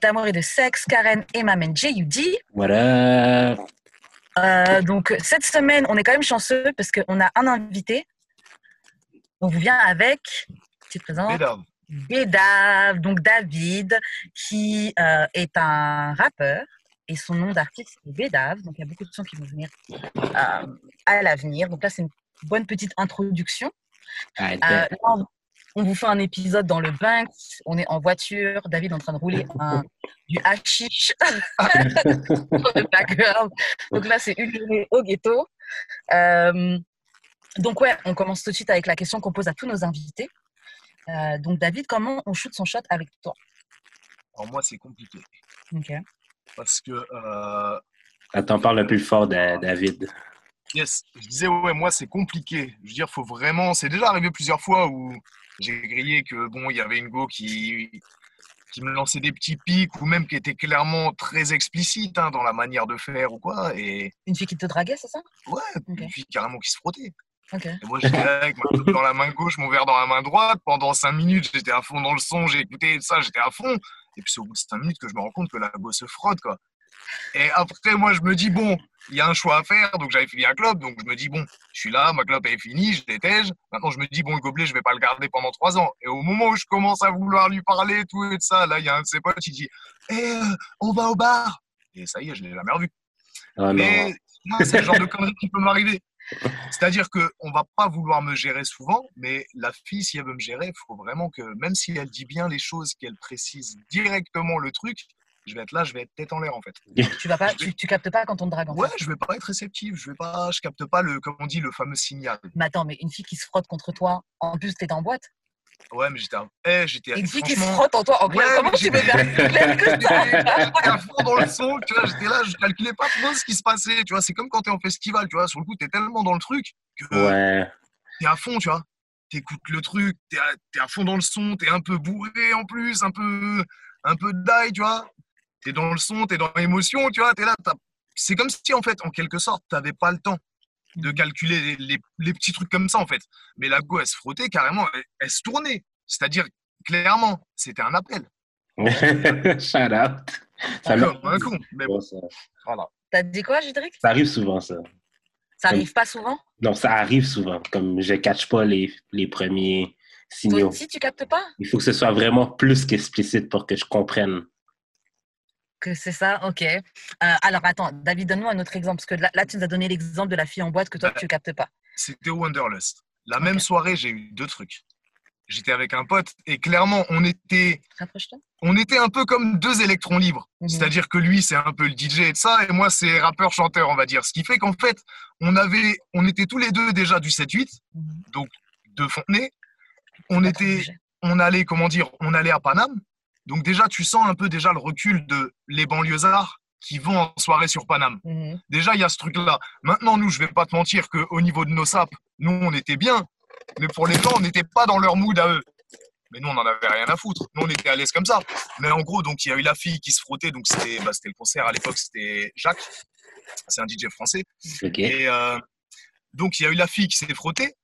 d'amour et de sexe, Karen et ma main J.U.D. Voilà. Euh, donc cette semaine, on est quand même chanceux parce qu'on a un invité. On vous vient avec, tu te présentes Mesdames, Bédave, donc David, qui euh, est un rappeur et son nom d'artiste est Bédave. Donc il y a beaucoup de sons qui vont venir euh, à l'avenir. Donc là, c'est une bonne petite introduction. Ah, Euh, là, on- vous fait un épisode dans le Banks. On est en voiture. David est en train de rouler un, du hashish dans le background. Donc là, c'est une journée au ghetto. Euh, donc ouais, on commence tout de suite avec la question qu'on pose à tous nos invités. Euh, donc David, comment on shoot son shot avec toi? Alors moi c'est compliqué Ok. parce que euh, Attends, parle un peu plus fort, Da- David. yes, je disais ouais moi c'est compliqué. Je veux dire faut vraiment, c'est déjà arrivé plusieurs fois où j'ai grillé que bon il y avait une go qui qui me lançait des petits pics ou même qui était clairement très explicite hein, dans la manière de faire ou quoi et Une fille qui te draguait, c'est ça? Ouais Ok. une fille carrément qui se frottait. Et moi j'étais là avec ma dans la main gauche, mon verre dans la main droite pendant cinq minutes j'étais à fond dans le son, j'ai écouté ça, j'étais à fond. Et puis c'est au bout de cinq minutes que je me rends compte que la go se frotte quoi. Et après, moi, je me dis, bon, il y a un choix à faire. Donc, j'avais fini un club. Donc, je me dis, bon, je suis là, ma clope est finie, je détège. Maintenant, je me dis, bon, le gobelet, je vais pas le garder pendant trois ans. Et au moment où je commence à vouloir lui parler, tout et de ça, là, il y a un de ses potes qui dit, eh, euh, on va au bar. Et ça y est, je l'ai jamais revu. Non. Mais c'est le genre de connerie qui peut m'arriver. C'est-à-dire qu'on va pas vouloir me gérer souvent, mais la fille, si elle veut me gérer, il faut vraiment que, même si elle dit bien les choses, qu'elle précise directement le truc, je vais être là, je vais être tête en l'air en fait. Tu vas pas, tu, tu captes pas quand on te drague. en Ouais, fait. je vais pas être réceptif, je vais pas, je capte pas le, comme on dit, le fameux signal. Mais attends, mais une fille qui se frotte contre toi, en plus t'es en boîte? Ouais, mais j'étais, à- eh, j'étais, Une fille qui se frotte en toi, en Ouais, comment tu j'étais- faire clair que ça? À fond dans le son, tu vois, j'étais là, je calculais pas trop ce qui se passait, tu vois, c'est comme quand t'es en festival, tu vois, sur le coup, t'es tellement dans le truc que Ouais. t'es à fond, tu vois. T'écoutes le truc, t'es à, à fond dans le son, t'es un peu bourré en plus, un peu, un peu die, tu vois. T'es dans le son, t'es dans l'émotion, tu vois. T'es là, c'est comme si en fait, en quelque sorte, t'avais pas le temps de calculer les, les- les petits trucs comme ça en fait. Mais la go, elle se frottait carrément, elle, elle se tournait. C'est-à-dire, clairement, c'était un appel. Shout out. Ça, Comme m'arrive un con. Mais bon, souvent, ça. voilà. T'as dit quoi, Judric Ça arrive souvent, ça. Ça arrive pas souvent? Non, ça arrive souvent. Comme je ne catch pas les, les premiers Toi signaux. aussi, tu captes pas? Il faut que ce soit vraiment plus qu'explicite pour que je comprenne. Que c'est ça, ok. Euh, alors attends, David, donne-nous un autre exemple, parce que là, là, tu nous as donné l'exemple de la fille en boîte que toi, tu captes pas. C'était Wanderlust. La même soirée, j'ai eu deux trucs. J'étais avec un pote et clairement, on était on était un peu comme deux électrons libres. Mhm. C'est-à-dire que lui, c'est un peu le DJ et de ça, et moi, c'est rappeur-chanteur, on va dire. Ce qui fait qu'en fait, on avait, on était tous les deux déjà du 7-8, Mhm. de Fontenay. On était, on allait, comment dire, on allait à Paname. Donc déjà, tu sens un peu déjà le recul de les banlieusards qui vont en soirée sur Paname. Mhm. Déjà, il y a ce truc-là. Maintenant, nous, je vais pas te mentir qu'au niveau de nos sapes, nous, on était bien. Mais pour les gens, on n'était pas dans leur mood à eux. Mais nous, on n'en avait rien à foutre. Nous, on était à l'aise comme ça. Mais en gros, donc, il y a eu la fille qui se frottait. Donc, c'était bah, c'était le concert à l'époque, c'était Jacques. C'est un DJ français. OK? Et euh, donc, il y a eu la fille qui s'est frottée.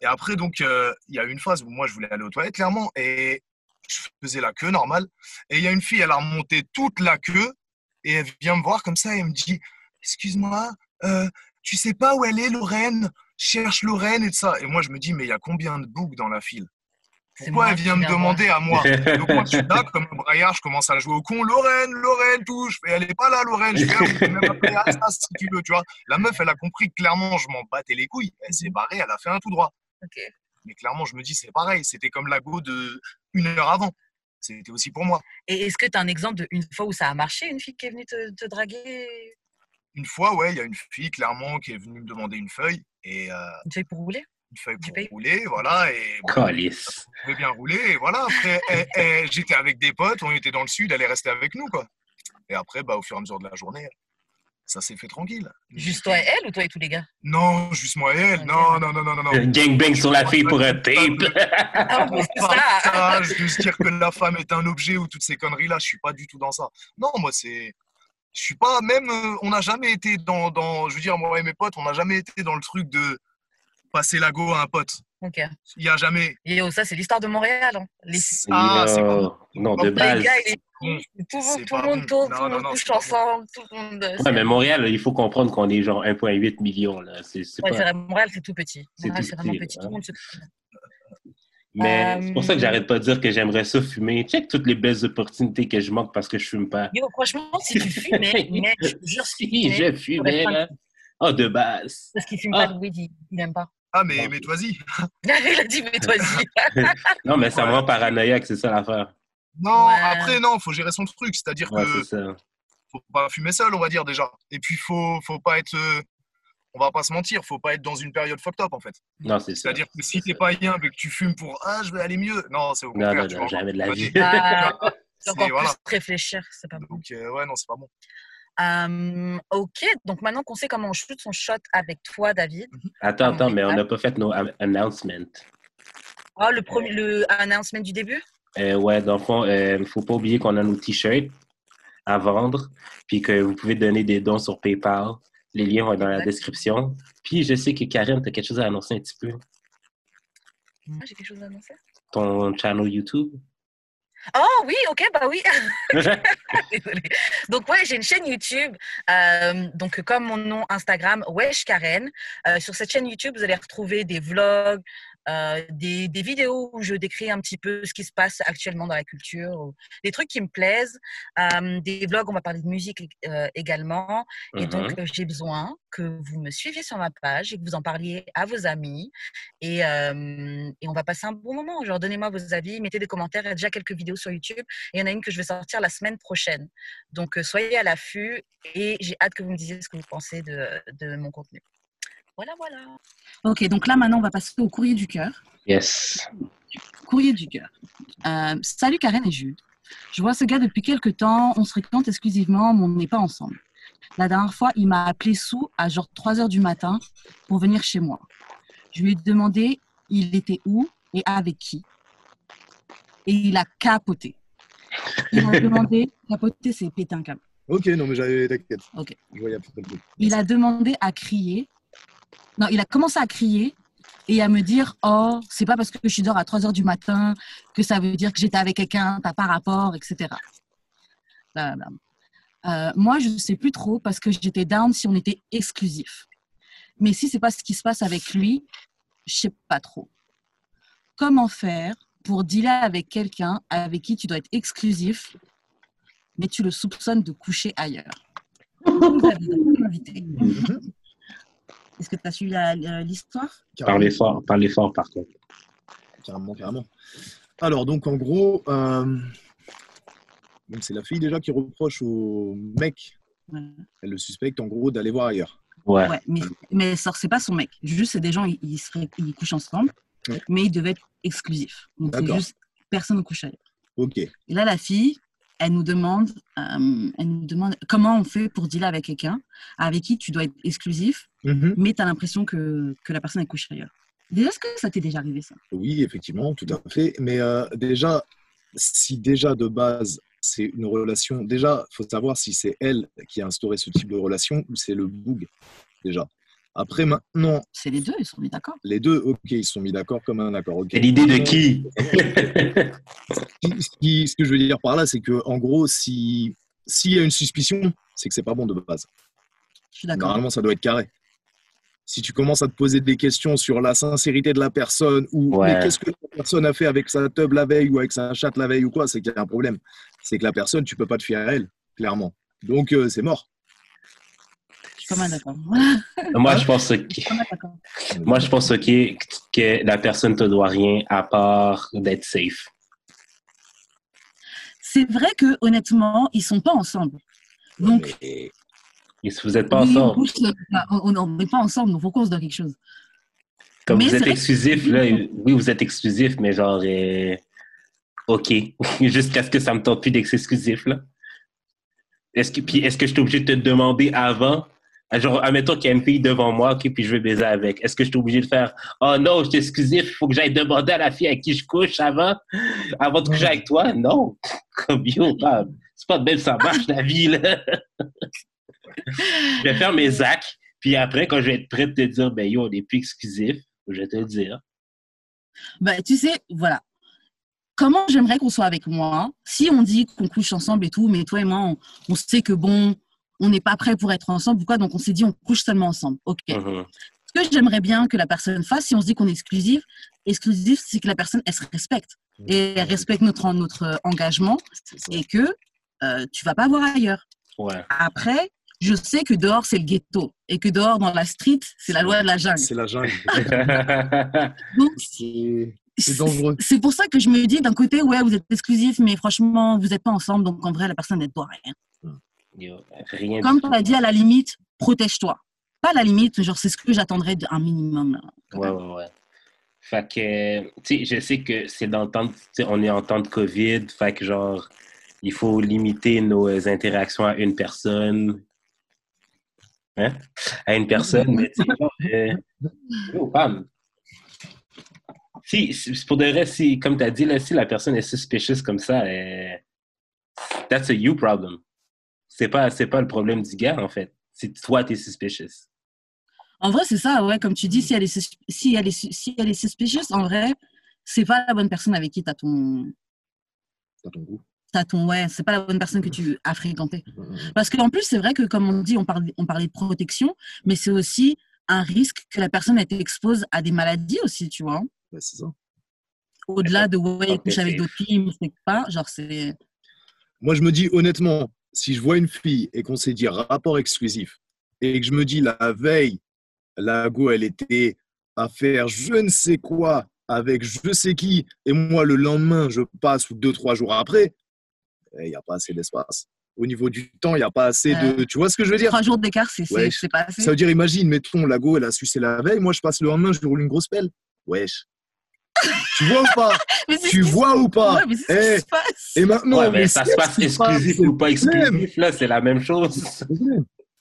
Et après, donc, euh, il y a eu une phase où moi, je voulais aller aux toilettes, clairement. Et je faisais la queue normale. Et il y a une fille, elle a remonté toute la queue. Et elle vient me voir comme ça et elle me dit Excuse-moi, euh, tu sais pas où elle est, Lorraine? Cherche Lorraine et de ça. Et moi, je me dis Mais il y a combien de boucs dans la file? Pourquoi elle vient me demander à moi? Donc moi, je suis là, comme un braillard, je commence à jouer au con. Lorraine, Lorraine, tout. Je fais, elle est pas là, Lorraine. Je pouvez même appeler Assa si tu veux, tu vois. La meuf, elle a compris que clairement, je m'en battais les couilles. Elle s'est barrée, elle a fait un tout droit. Mais clairement, je me dis, c'est pareil. C'était comme la go de une heure avant. C'était aussi pour moi. Et est-ce que tu as un exemple d'une fois où ça a marché, une fille qui est venue te, te draguer? Une fois, ouais, il y a une fille, clairement, qui est venue me demander une feuille. Et euh, Une feuille pour rouler? une feuille pour rouler, voilà. Et bon, je pouvais bien rouler. Et voilà, après, eh, eh, j'étais avec des potes, on était dans le sud, elle est restée avec nous, quoi. Et après, bah, au fur et à mesure de la journée, ça s'est fait tranquille. Juste toi et elle ou toi et tous les gars? Non, juste moi et elle. Non, non, non, non, non. non. Gangbang sur la fille pour un tape. Ah, mais c'est Pas ça ça, je veux se dire que la femme est un objet ou toutes ces conneries-là, je suis pas du tout dans ça. Non, moi, c'est. Je suis pas, même, euh, on n'a jamais été dans, dans. Je veux dire, moi et mes potes, on n'a jamais été dans le truc de passer la go à un pote. Ok. Il y a jamais. Et oh, ça, c'est l'histoire de Montréal. hein. Les, Ah, c'est pas Yo. Non, de les base. gars les bon. tout, le monde- tout le pas monde bon. tourne, tout le monde pas bon. ensemble, tout le monde. euh, Ouais, mais Montréal, il faut comprendre qu'on est genre 1,8 million. là. C'est c'est Ouais, pas- vrai, Montréal, c'est tout petit. C'est Montréal, tout c'est vraiment petit, petit. hein. Tout le monde se Mais c'est pour ça que Euh, j'arrête pas de dire que j'aimerais ça fumer. Check toutes les belles opportunités que je manque parce que je fume pas. Yo, franchement, si tu fumais, mais je jure, si tu je fumais, là. Oh, de base. parce qu'il fume Ah. pas de weed, il il n'aime pas. Ah, mais, Bon. mais vas-y. Il a dit, mais toi y Non, mais ça me Ouais. rend paranoïaque, c'est ça l'affaire. Non, Ouais. après, non, faut gérer son truc. C'est-à-dire Ouais, que c'est ça. faut pas fumer seul, on va dire déjà. Et puis, faut, faut pas être. euh, on va pas se mentir, faut pas être dans une période fucked up en fait. Non, c'est ça. C'est-à-dire que si t'es pas bien et que tu fumes pour ah je vais aller mieux, non c'est au Non, contraire. non, tu non, vois. jamais de la vie. Ah, C'est- encore voilà. plus réfléchir, c'est pas bon. Donc euh, ouais non c'est pas bon. Euh, ok, donc maintenant qu'on sait comment on shoot son shot avec toi, David. Attends, attends, mais on Ah. n'a pas fait nos announcements. Oh, le premier, le announcement du début? Euh, ouais, dans le fond, il ne faut pas oublier qu'on a nos t-shirts à vendre, puis que vous pouvez donner des dons sur PayPal. Les liens vont être dans la description. Puis je sais que Karen, tu as quelque chose à annoncer un petit peu. Moi, j'ai quelque chose à annoncer? Ton channel YouTube? Oh oui, ok, bah oui. Donc ouais, j'ai une chaîne YouTube. euh, donc comme mon nom Instagram, Wesh Karen. Euh, sur cette chaîne YouTube, vous allez retrouver des vlogs, euh, des, des vidéos où je décris un petit peu ce qui se passe actuellement dans la culture, ou des trucs qui me plaisent, euh, des vlogs. On va parler de musique euh, également. Et donc Mhm. euh, j'ai besoin que vous me suiviez sur ma page et que vous en parliez à vos amis. Et, et on va passer un bon moment. Genre donnez-moi vos avis, mettez des commentaires. Il y a déjà quelques vidéos sur YouTube. Et il y en a une que je vais sortir la semaine prochaine. Donc, soyez à l'affût et j'ai hâte que vous me disiez ce que vous pensez de, de mon contenu. Voilà, voilà. Ok, donc là maintenant on va passer au courrier du cœur. Yes. Courrier du cœur. Euh, salut Karen et Jules. Je vois ce gars depuis quelques temps, on se fréquente exclusivement, mais on n'est pas ensemble. La dernière fois, il m'a appelé sous à genre 3 heures du matin pour venir chez moi. Je lui ai demandé il était où et avec qui? Et il a capoté. Il m'a demandé, capoter c'est péter un câble. Ok, non, mais j'avais, t'inquiète. Ok. Je voyais à peu près le truc. il a demandé à crier. Non, il a commencé à crier et à me dire Oh, c'est pas parce que je suis dehors à 3 heures du matin que ça veut dire que j'étais avec quelqu'un, t'as pas rapport, etc. Blablabla. Euh, moi, je sais plus trop parce que j'étais down si on était exclusif. Mais si c'est pas ce qui se passe avec lui, je sais pas trop. Comment faire pour dealer avec quelqu'un avec qui tu dois être exclusif, mais tu le soupçonnes de coucher ailleurs? Vous avez. Est-ce que tu as suivi l'histoire? Parlez fort, parlez fort par contre. Carrément, carrément. Alors, donc, en gros, euh, donc c'est la fille déjà qui reproche au mec, Ouais. elle le suspecte en gros d'aller voir ailleurs. Ouais. Ouais, mais, mais ça, c'est pas son mec. Juste, c'est des gens, ils, ils, seraient- ils couchent ensemble, Ouais. mais ils devaient être exclusifs. Donc, c'est juste personne ne couche ailleurs. Ok. Et là, la fille, elle nous demande, euh, elle nous demande comment on fait pour dealer avec quelqu'un avec qui tu dois être exclusif, Mhm. mais tu as l'impression que, que la personne elle couche ailleurs. Déjà, est-ce que ça t'est déjà arrivé ça? Oui, effectivement, tout à fait. Mais euh, déjà, si déjà de base, c'est une relation, déjà, il faut savoir si c'est elle qui a instauré ce type de relation ou c'est le boug, déjà. Après, maintenant, C'est les deux, ils sont mis d'accord. les deux, ok, ils se sont mis d'accord comme un accord. ok. C'est l'idée de qui? Ce qui- que je veux dire par là, c'est que en gros, si s'il y a une suspicion, c'est que c'est pas bon de base. Je suis d'accord. Normalement, ça doit être carré. Si tu commences à te poser des questions sur la sincérité de la personne ou Ouais. qu'est-ce que la personne a fait avec sa tub la veille ou avec sa chatte la veille ou quoi, c'est qu'il y a un problème. C'est que la personne, tu peux pas te fier à elle, clairement. Donc, euh, c'est mort. Je suis pas mal d'accord. Moi, je pense que, moi, je pense ok, que la personne te doit rien à part d'être safe. C'est vrai que honnêtement, ils sont pas ensemble. Donc, Mais- Et si vous n'êtes pas oui, on ensemble, on on n'est pas ensemble, donc faut qu'on se donne quelque chose. comme Mais vous êtes exclusif, là, oui, vous êtes exclusif, mais genre, euh, ok, jusqu'à ce que ça me tente plus d'être exclusif, là. Est-ce que, puis est-ce que je suis obligé de te demander avant? Ah, Genre, admettons qu'il y a une fille devant moi, ok, puis je veux baiser avec. Est-ce que je suis obligé de faire, oh non, je suis exclusif, il faut que j'aille demander à la fille avec qui je couche avant, avant de coucher avec toi? Non. Comme yo, c'est pas de même ça marche la vie, là. Je vais faire mes actes, puis après, quand je vais être prêt de te dire, ben yo, on n'est plus exclusif, je vais te le dire. Bah, tu sais, voilà. Comment j'aimerais qu'on soit avec moi? Si on dit qu'on couche ensemble et tout, mais toi et moi, on, on sait que bon, on n'est pas prêt pour être ensemble. Pourquoi Donc on s'est dit on couche seulement ensemble. Ok. Mhm. Ce que j'aimerais bien que la personne fasse, si on se dit qu'on est exclusif, exclusif, c'est que la personne elle se respecte et elle respecte notre notre engagement c'est ça. et que euh, tu vas pas voir ailleurs. Ouais. Après, je sais que dehors c'est le ghetto et que dehors dans la street c'est la loi de la jungle. C'est la jungle. Donc C'est c'est dangereux. C'est pour ça que je me dis d'un côté, ouais, vous êtes exclusif, mais franchement, vous n'êtes pas ensemble, donc en vrai, la personne ne doit rien. Rien Comme tu l'as dit, à la limite, protège-toi. Pas à la limite, genre, c'est ce que j'attendrais d'un minimum. là. Ouais, ouais, ouais. Fait que, tu sais, je sais que c'est dans le temps, de- tu sais, on est en temps de COVID, fait que genre, il faut limiter nos euh, interactions à une personne. Hein? À une personne, mais tu sais, euh, femme. Si, si- pour de vrai, si, comme tu as dit, là, si la personne est suspicious comme ça, euh, that's a you problem. C'est pas, c'est pas le problème du gars, en fait. C'est toi, t'es suspicious. En vrai, c'est ça, ouais, comme tu dis, si elle est, si elle est, si elle est suspicious, en vrai, c'est pas la bonne personne avec qui tu as ton. T'as ton goût. T'as ton ouais, c'est pas la bonne personne que tu as fréquenté. Parce qu'en plus, c'est vrai que, comme on dit, on parlait, on parlait de protection, mais c'est aussi un risque que la personne elle t'expose à des maladies aussi, tu vois. Ouais, c'est ça. Au-delà de ouais, Ok, coucher avec d'autres filles, mais c'est pas, genre, c'est. Moi, je me dis honnêtement, si je vois une fille et qu'on s'est dit rapport exclusif et que je me dis la veille, la go, elle était à faire je ne sais quoi avec je sais qui, et moi, le lendemain, je passe ou deux, trois jours après, il n'y a pas assez d'espace. Au niveau du temps, il n'y a pas assez de. Tu vois ce que je veux dire? Trois jours d'écart, c'est c'est pas assez. Ça veut dire, imagine, mettons, la go, elle a sucé la veille, moi, je passe le lendemain, je lui roule une grosse pelle. Wesh. tu vois ou pas? Tu vois ou pas? Ouais, mais c'est ce Eh, qui se passe. Et maintenant, ouais, mais mais ça se passe exclusif ou pas exclusif, là, c'est la même chose.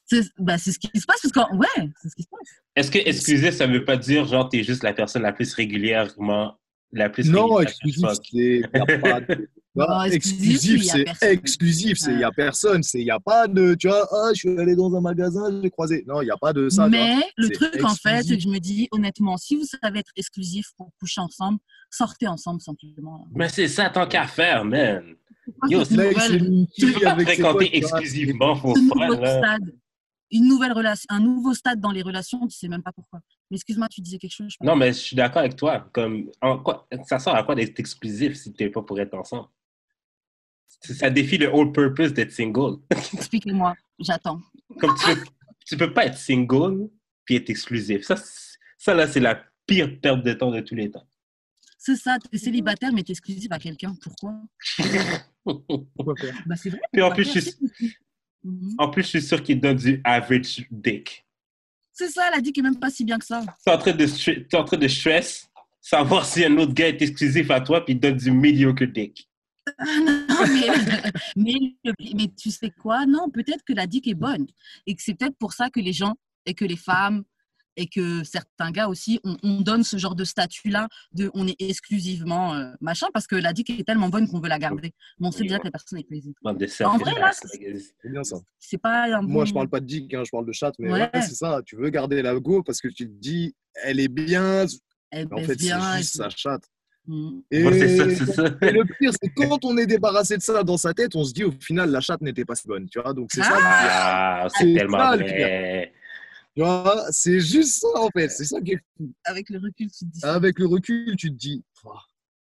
C'est bah, c'est ce qui se passe parce que ouais, c'est ce qui se passe. Est-ce que exclusif, ça veut pas dire, genre, t'es juste la personne la plus régulièrement, la plus Non, exclusif, c'est. Y a pas de- Non, Ah, exclusif, c'est exclusif, c'est il y a personne, c'est il y a pas de tu vois, ah, je suis allé dans un magasin, j'ai croisé. Non, il y a pas de ça. tu mais le truc en fait, c'est que je me dis honnêtement, si vous savez être exclusif pour coucher ensemble, sortez ensemble simplement. Mais c'est ça, tant qu'à faire, man. Yo, c'est une Tu fille avec fréquenter tu exclusivement pour stade, une nouvelle relation, un nouveau stade dans les relations, tu sais même pas pourquoi. Mais excuse-moi, tu disais quelque chose. je Non, mais je suis d'accord avec toi. Comme, en quoi, ça sert à quoi d'être exclusif si t'es pas pour être ensemble? Ça défie le whole purpose d'être single. Expliquez-moi, j'attends. Comme tu peux, tu peux pas être single puis être exclusif. Ça, ça là, c'est la pire perte de temps de tous les temps. C'est ça, t'es célibataire mais t'es exclusif à quelqu'un. Pourquoi? Pourquoi faire Bah c'est vrai. Puis en plus, je suis- c'est- Mhm. En plus, je suis sûr qu'il donne du average dick. C'est ça, elle a dit qu'il est même pas si bien que ça. T'es en train de, stre- t'es en train de stress, savoir si un autre gars est exclusif à toi puis il donne du mediocre dick. Ah, non, mais, mais, le- mais tu sais quoi? Non, peut-être que la dick est bonne. Et que c'est peut-être pour ça que les gens et que les femmes et que certains gars aussi, on, on donne ce genre de statut-là de on est exclusivement euh, machin parce que la dick est tellement bonne qu'on veut la garder. Mais on sait Oui, déjà ouais. que la personne est plaisir. En vrai, là, c'est- pas un Moi, je parle pas de dick, hein, je parle de chat, mais Ouais. ouais, c'est ça. Tu veux garder la go parce que tu te dis, elle est bien, Elle en fait, c'est bien. juste sa chatte. Et, Ouais, c'est ça, c'est ça. et le pire, c'est quand on est débarrassé de ça dans sa tête, on se dit au final, la chatte n'était pas si bonne, tu vois. Donc c'est ça. Ah, c'est C'est tellement ça, le vrai. Tu vois, c'est juste ça en fait. C'est ça qui est fou. Avec le recul, tu te dis ça. Avec le recul, tu te dis,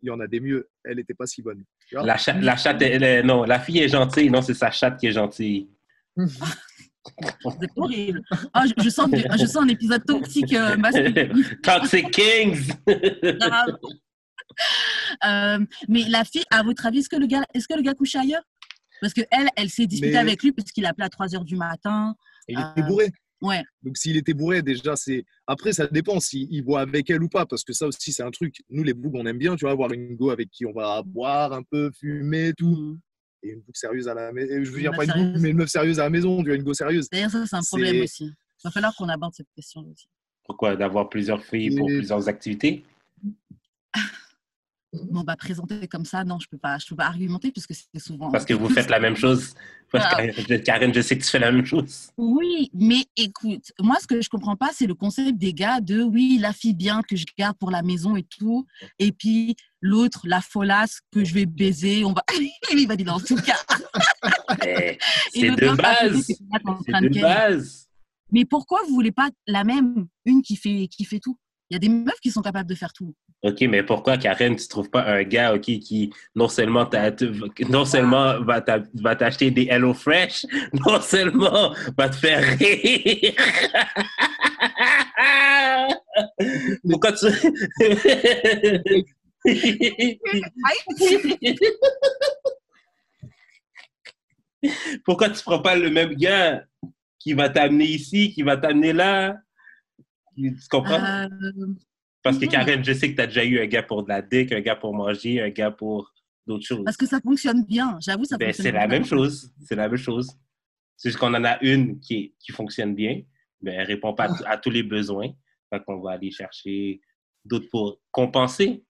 il y en a des mieux. Elle n'était pas si bonne. Tu vois La, cha- la chatte, elle est- non, la fille est gentille. Non, c'est sa chatte qui est gentille. C'est horrible. Ah, je, je sens, je sens un épisode toxique euh, masculin. Toxic Kings! Euh, mais la fille, à votre avis, est-ce que le gars, est-ce que le gars couche ailleurs? Parce que elle, elle s'est disputée Mais- avec lui parce qu'il appelait à 3 heures du matin. Et il Euh, était bourré. Ouais. Donc s'il était bourré, déjà, c'est. Après, ça dépend s'il il boit avec elle ou pas, parce que ça aussi, c'est un truc. Nous, les bougs, on aime bien, tu vois, avoir une go avec qui on va boire un peu, fumer, tout. Mhm. Et une boucle sérieuse à la maison. Je veux dire, pas une boucle, mais une meuf sérieuse à la maison, tu vois, une go sérieuse. D'ailleurs, ça, c'est un problème C'est- aussi. Il va falloir qu'on aborde cette question aussi. Pourquoi? D'avoir plusieurs filles pour Et- plusieurs activités? Bon, bah, présenter comme ça, non, je peux pas, je peux pas argumenter puisque c'est souvent. Parce que vous faites la même chose. Ah. Karen, je sais que tu fais la même chose. Oui, mais écoute, moi, ce que je comprends pas, c'est le concept des gars de oui, la fille bien que je garde pour la maison et tout, et puis l'autre, la folasse que je vais baiser, on va. Il va dire dans tout cas. Et C'est de base. c'est de base. Mais pourquoi vous voulez pas la même, une qui fait, qui fait tout? Il y a des meufs qui sont capables de faire tout. OK, mais pourquoi, Karen, tu trouves pas un gars qui non seulement, non seulement va t'a- va t'acheter des Hello Fresh, non seulement va te faire rire? pourquoi tu... pourquoi tu prends pas le même gars qui va t'amener ici, qui va t'amener là? Tu comprends? Euh, Parce que Mhm. Karen, je sais que tu as déjà eu un gars pour de la dick, un gars pour manger, un gars pour d'autres choses. parce que ça fonctionne bien. J'avoue, ça Ben, fonctionne c'est la même chose. C'est la même chose. C'est juste qu'on en a une qui, est- qui fonctionne bien, mais elle répond pas à, à tous les besoins. Fait qu'on va aller chercher d'autres pour compenser.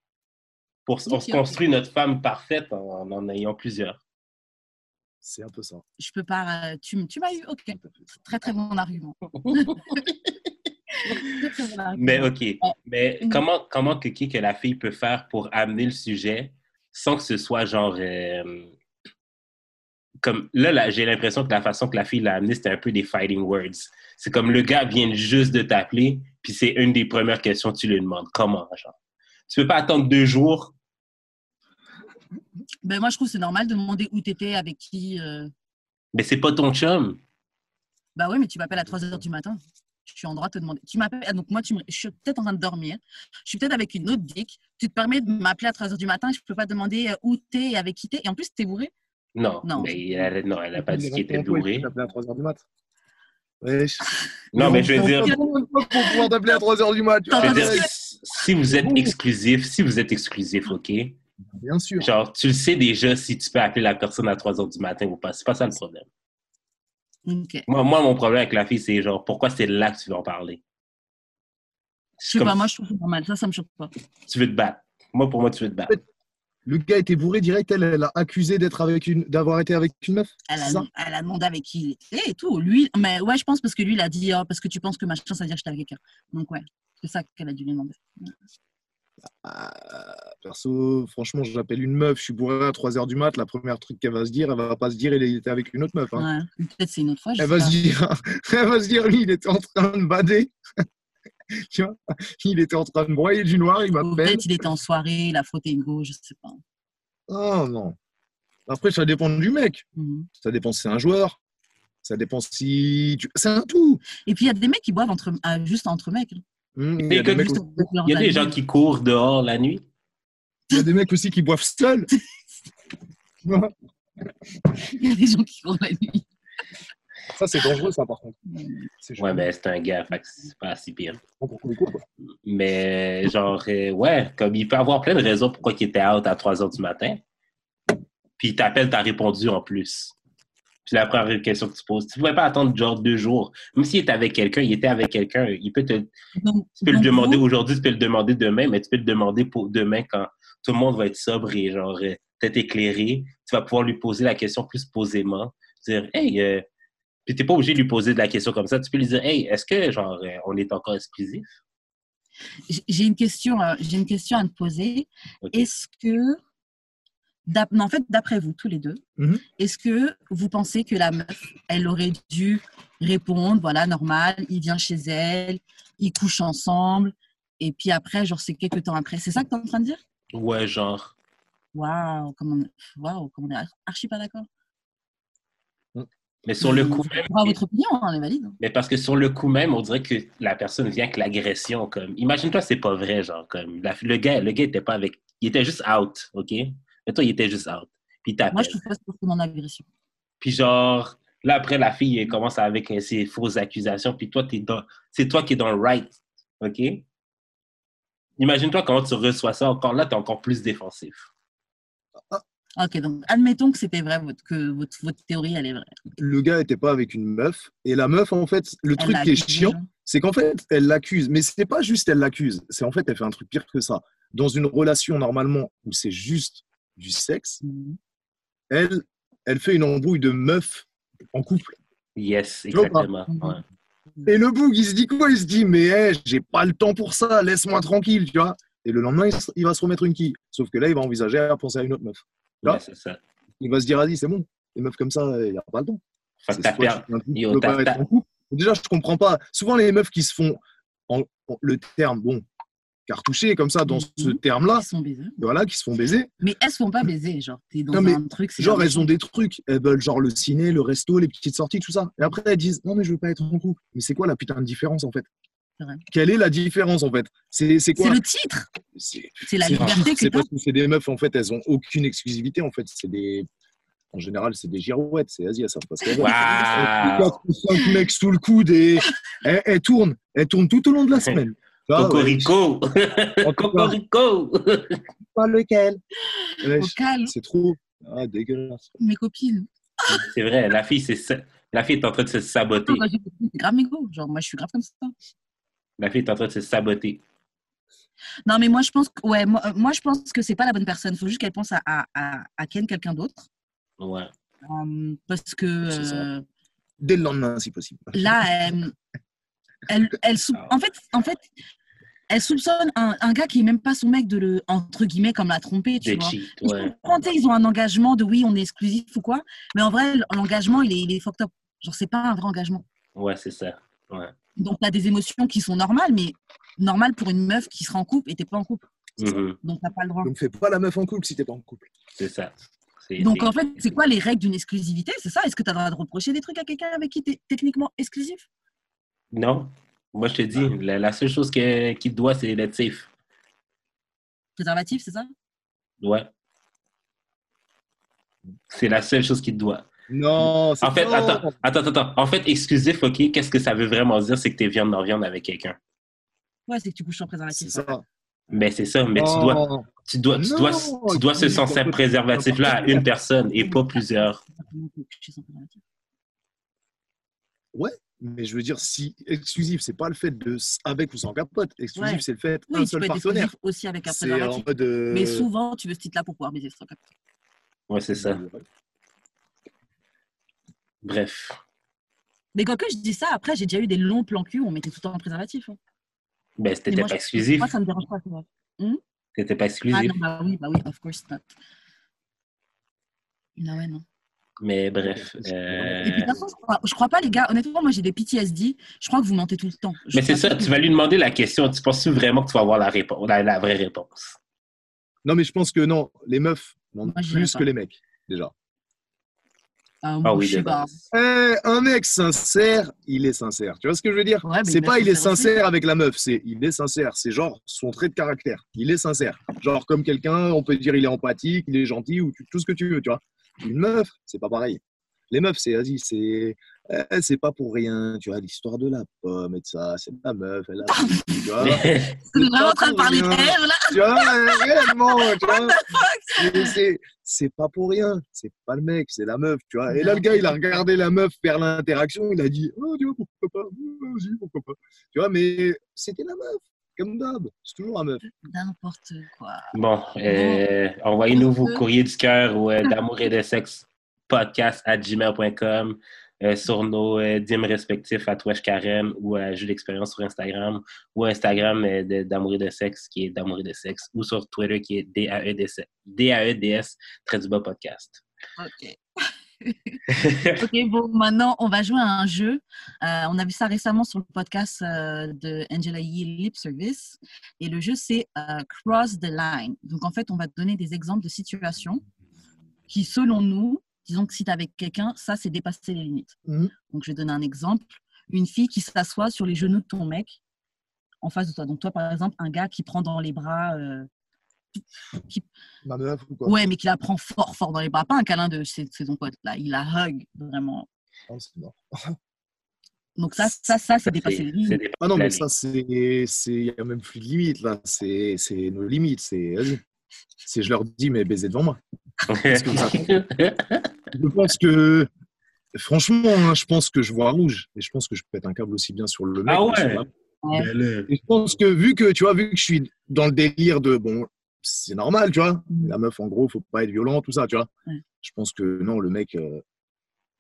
Pour, on se construit notre femme parfaite en en ayant plusieurs. C'est un peu ça. Je peux pas. euh, Tu, tu m'as eu. Ok. Très très bon argument. Mais OK. Mais Mhm. comment, comment que, que la fille peut faire pour amener le sujet sans que ce soit genre. euh, comme là, là j'ai l'impression que la façon que la fille l'a amené, c'était un peu des fighting words. C'est comme le gars vient juste de t'appeler, puis c'est une des premières questions que tu lui demandes. Comment, genre? Tu peux pas attendre deux jours? Ben, moi, je trouve que c'est normal de demander où tu étais, avec qui. euh. Mais c'est pas ton chum. Bah oui, mais tu m'appelles à 3 heures du matin. Je suis en droit de te demander. Tu m'appelles. ah, Donc, moi, tu me- je suis peut-être en train de dormir. Je suis peut-être avec une autre dick. Tu te permets de m'appeler à 3 heures du matin. Je peux pas te demander euh, où t'es et avec qui t'es. Et en plus, t'es bourré. Non, Non. mais elle, non, elle a pas dit est qu'il était rentré en toi, bourré. Il t'appelait à 3h du mat. Wesh. Non, mais je veux dire, Pour pouvoir t'appeler à 3h du mat. tu je veux vois, dire, ouais. si vous êtes exclusif, si vous êtes exclusif, OK? Bien sûr. Genre, tu le sais déjà si tu peux appeler la personne à 3 heures du matin ou pas. C'est pas ça le problème. Moi, moi, mon problème avec la fille, c'est genre, pourquoi c'est là que tu veux en parler? Je sais Comme pas, moi, je trouve c'est normal. Ça, ça me choque pas. Tu veux te battre. Moi, pour moi, tu veux te battre. Le gars était bourré direct, elle, elle a accusé d'être avec une, d'avoir été avec une meuf? Elle ça a, elle a demandé avec qui? Il était et tout. Lui, mais ouais, je pense parce que lui, il a dit, oh, parce que tu penses que machin, ça veut dire que j'étais avec quelqu'un. Donc, ouais, c'est ça qu'elle a dû lui demander. Ah, perso, franchement, j'appelle une meuf, je suis bourré à 3h du mat, la première truc qu'elle va se dire, elle va pas se dire, il était avec une autre meuf. hein. Ouais. Peut-être c'est une autre fois. je Elle sais va pas. se dire, elle va se dire, lui, il était en train de bader. tu vois il était en train de broyer du noir, il m'appelle. Peut-être il était en soirée, il a frotté une go, je sais pas. Oh non. Après, ça dépend du mec. Mhm. Ça dépend si c'est un joueur. Ça dépend si. tu- C'est un tout. Et puis il y a des mecs qui boivent entre, ah, juste entre mecs. Hum, Il y, a des mecs aussi- y a gens qui courent dehors la nuit. il y a des mecs aussi qui boivent seuls. Il y a des gens qui courent la nuit. ça, c'est dangereux, ça, par contre. Ouais, mais c'est un gars, fait c'est pas si pire. Mais genre, euh, ouais, comme il peut avoir plein de raisons pourquoi il était out à 3 heures du matin. Puis il t'appelle, t'as répondu en plus. Puis la première question que tu poses, tu ne pouvais pas attendre genre deux jours. Même s'il était avec quelqu'un, il était avec quelqu'un, il peut te, Donc, tu peux le demander aujourd'hui, tu peux le demander demain, mais tu peux le demander pour demain quand tout le monde va être sobre et genre peut-être éclairé. Tu vas pouvoir lui poser la question plus posément. Dire, hey, euh... puis t'es pas obligé de lui poser de la question comme ça. Tu peux lui dire, hey, est-ce que genre euh, on est encore exclusif? J'ai- une question, j'ai une question à te poser. Est-ce que en fait, d'après vous, tous les deux, Mhm. est-ce que vous pensez que la meuf, elle aurait dû répondre, voilà, normal, il vient chez elle, ils couchent ensemble, et puis après, genre, c'est quelques temps après. C'est ça que tu es en train de dire? Ouais, genre. Waouh, comme on, waouh, comme on est archi pas d'accord. Mais sur le Vous- coup même. votre opinion, hein, on est valide. Mais parce que sur le coup même, on dirait que la personne vient avec l'agression. Comme, imagine-toi, c'est pas vrai, genre comme la- le gars, le gars était pas avec, il était juste out, ok? Mais toi, il était juste out. Puis il Moi, je trouve pas c'est mon agression. Puis genre, là après la fille elle commence avec euh, ses fausses accusations. Puis toi, t'es dans, c'est toi qui es dans le right, ok? Imagine-toi comment tu reçois ça. Encore là, t'es encore plus défensif. Ok, donc admettons que c'était vrai, votre, que votre, votre théorie, elle est vraie. Le gars était pas avec une meuf. Et la meuf, en fait, le Elle truc qui est chiant, genre. c'est qu'en fait, elle l'accuse. Mais c'est pas juste elle l'accuse. C'est en fait, elle fait un truc pire que ça. Dans une relation, normalement, où c'est juste du sexe, Mhm. elle, elle fait une embrouille de meuf en couple. Yes, exactement. ouais. Et le boug, il se dit quoi? Il se dit, mais hey, j'ai pas le temps pour ça, laisse-moi tranquille, tu vois. Et le lendemain, il, va se remettre une quille. Sauf que là, il va envisager à penser à une autre meuf. Ouais, ça. Il va se dire, vas-y, c'est bon. Les meufs comme ça, il n'y a pas le temps. Soit tu Yo, pas être en couple. Déjà, je comprends pas. Souvent, les meufs qui se font en, en- le terme, bon, cartouché comme ça, dans ce Mhm. terme-là, Ils sont baisés. voilà, qui se font baiser. Mais elles se font pas baiser, genre, dans Non, mais un truc. c'est Genre, elles ont des trucs. Elles veulent genre le ciné, le resto, les petites sorties, tout ça. Et après, elles disent, non, mais je veux pas être en couple. Mais c'est quoi la putain de différence, en fait? Quelle est la différence, en fait? C'est c'est C'est quoi le titre, C'est la liberté que c'est parce que c'est des meufs, en fait, elles ont aucune exclusivité, en fait. C'est des. En général, c'est des girouettes, c'est vas-y, elles savent pas ce qu'elles veulent. Waouh! Quatre ou cinq mecs sous le coude et elles, elles tournent, elles tournent tout au long de la semaine. Cocorico! Cocorico! pas lequel. C'est trop. Ah, dégueulasse. mes copines. C'est vrai, la fille, c'est ça. La fille est en train de se saboter. Non, c'est grave mégo. Genre, moi, je suis grave comme ça. La fille est en train de se saboter. Non, mais moi, je pense que, ouais, moi, euh, moi, je pense que c'est pas la bonne personne. Il faut juste qu'elle pense à, à, à, à ken quelqu'un d'autre. Ouais. Euh, parce que euh, Dès le lendemain, si possible. là, elle, elle, elle sou- en, fait, en fait, elle soupçonne un, un gars qui est même pas son mec de le, entre guillemets, comme la tromper, tu vois. cheats, Je ouais. comprends, tu sais, ils ont un engagement de oui, on est exclusif ou quoi, mais en vrai, l'engagement, il est, il est fucked up. Genre, c'est pas un vrai engagement. Ouais, c'est ça. Ouais. Donc, tu as des émotions qui sont normales, mais normales pour une meuf qui sera en couple et t'es pas en couple. Mhm, Donc, t'as pas le droit. Donc, fais pas la meuf en couple si t'es pas en couple. C'est ça. C'est- Donc, c'est- en fait, c'est quoi les règles d'une exclusivité C'est ça? Est-ce que tu as le droit de reprocher des trucs à quelqu'un avec qui tu es techniquement exclusif? Non. Moi, je te dis, la, la seule chose que- qu'il te doit, c'est d'être safe. Préservatif, c'est ça? Ouais. C'est la seule chose qu'il te doit. Non, c'est En fait, attends, attends, attends. En fait, exclusif, OK, qu'est-ce que ça veut vraiment dire? C'est que tu es viande dans viande avec quelqu'un? Ouais, c'est que tu couches sans préservatif. C'est ça. Mais c'est ça, mais tu dois, tu dois, tu dois, tu dois ce censé préservatif-là à une personne et pas plusieurs. Comment préservatif Mais je veux dire, si exclusif, c'est pas le fait de avec ou sans capote. Exclusif, Ouais. c'est le fait Oui, un tu seul peux partenaire. exclusif aussi avec un C'est en préservatif. mode. euh, Mais souvent, tu veux ce titre-là pour pouvoir baiser sans capote. Ouais, c'est ça. Bref. Mais quand que je dis ça, après, j'ai déjà eu des longs plans cul où on mettait tout le temps un préservatif. hein. Ben, moi, pas je- exclusif. Moi, ça me dérange pas. tu vois. T'étais pas Ah exclusif. non, bah oui, bah oui, of course not. Non, ouais, non. Mais bref. Et puis, euh, de toute façon, je crois, je crois pas, les gars. Honnêtement, moi, j'ai des PTSD. Je crois que vous mentez tout le temps. Je Mais c'est ça, tu vas lui demander la question. Tu penses vraiment que tu vas avoir la, réponse, la, la vraie réponse? Non, mais je pense que non, les meufs mentent Moi, plus que les mecs, déjà. Ah, Ah oui, je sais pas. Eh, un mec sincère, il est sincère. Tu vois ce que je veux dire? Ouais, C'est pas il est sincère aussi. avec la meuf, c'est il est sincère. C'est genre son trait de caractère. Il est sincère. Genre comme quelqu'un, on peut dire il est empathique, il est gentil ou tout ce que tu veux, tu vois. Une meuf, c'est pas pareil. Les meufs, c'est vas-y, c'est eh, c'est pas pour rien, tu vois, l'histoire de la pomme et de ça, c'est la meuf, elle a tu vois. On est vraiment en train de parler là. tu vois, réellement, tu vois. C'est- c'est- C'est pas pour rien, c'est pas le mec, c'est la meuf, tu vois. Et là, le gars, il a regardé la meuf faire l'interaction, il a dit, oh, tu vois, pourquoi pas, Oh, vas-y, pourquoi pas. Tu vois, mais c'était la meuf, comme d'hab, c'est toujours la meuf. N'importe quoi. Bon, euh, envoyez-nous vos courriers du cœur ou euh, d'amour et de sexe podcast à gmail.com. euh, sur nos euh, DIM respectifs à Twitch Karen ou à Jeu d'expérience sur Instagram ou Instagram euh, de- d'Amour et de sexe qui est d'Amour et de sexe ou sur Twitter qui est DAEDS, DAEDS très du bas podcast. Ok. Ok, bon, maintenant, on va jouer à un jeu. Euh, on a vu ça récemment sur le podcast euh, de Angela Yee Lip Service. Et le jeu, c'est euh, Cross the Line. Donc, en fait, on va te donner des exemples de situations qui, selon nous, disons que si tu es avec quelqu'un, ça, c'est dépasser les limites. Mhm. Donc, je vais donner un exemple. Une fille qui s'assoit sur les genoux de ton mec en face de toi. Donc, toi, par exemple, un gars qui prend dans les bras. euh, qui- Ma meuf ou quoi Ouais, mais qui la prend fort, fort dans les bras. Pas un câlin de c'est c'est ton pote, là. Il la hug, vraiment. Non, c'est mort. Donc ça, ça, ça, c'est dépasser C'est- les c'est limites. Ah non, la mais ça, c'est. c'est- Il n'y a même plus de limites, là. C'est c'est nos limites. C'est. Si je leur dis, mais baiser devant moi. Je pense que. Franchement, hein, je pense que je vois rouge. Et je pense que je pète un câble aussi bien sur le mec. Ah que sur ouais? la-. Et je pense que vu que, tu vois, vu que je suis dans le délire de. Bon, c'est normal, tu vois. Mhm. La meuf, en gros, faut pas être violent, tout ça, tu vois. Ouais. Je pense que non, le mec, euh,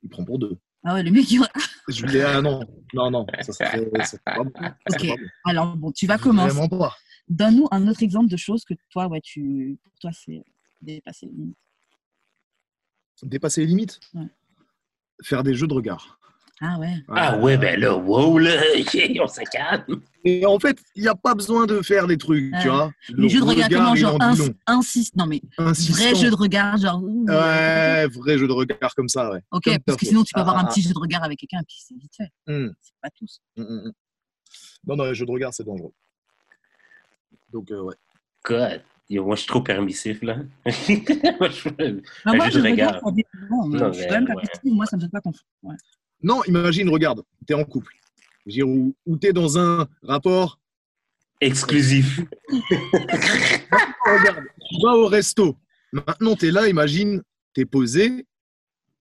il prend pour deux. Ah ouais, le mec, il... Je lui dis, ah non, non, non, ça serait, ça pas bon. Ok. Alors, bon, tu vas commencer. Vraiment pas. Donne-nous un autre exemple de choses que toi, ouais, tu... pour toi, c'est dépasser les limites. Dépasser les limites? Ouais. Faire des jeux de regard. Ah ouais. Ah ouais, ben là, wow, là, on se calme. Et en fait, il n'y a pas besoin de faire des trucs, tu Ouais. vois. Les Le jeux de regard, comment genre insiste Non, mais Insistant. vrai jeu de regard, genre. ouh, Ouais, vrai jeu de regard comme ça, ouais. Ok, Comme parce que fait. sinon, tu peux avoir Ah, un ah, petit jeu de regard avec quelqu'un et puis c'est vite fait. Hum, C'est pas tous. hum, hum. Non, non, les jeux de regard, c'est dangereux. Donc, euh, ouais. God. Yo, moi, je suis trop permissif, là. moi, je... Bah, Un moi, jeu de je regarde mais Non, je suis quand même pas ouais. moi, ça me fait pas confiance. Ouais. Non, imagine, regarde, t'es en couple. Ou, ou t'es dans un rapport. Exclusif. Regarde, tu vas au resto. Maintenant, t'es là, imagine, t'es posé,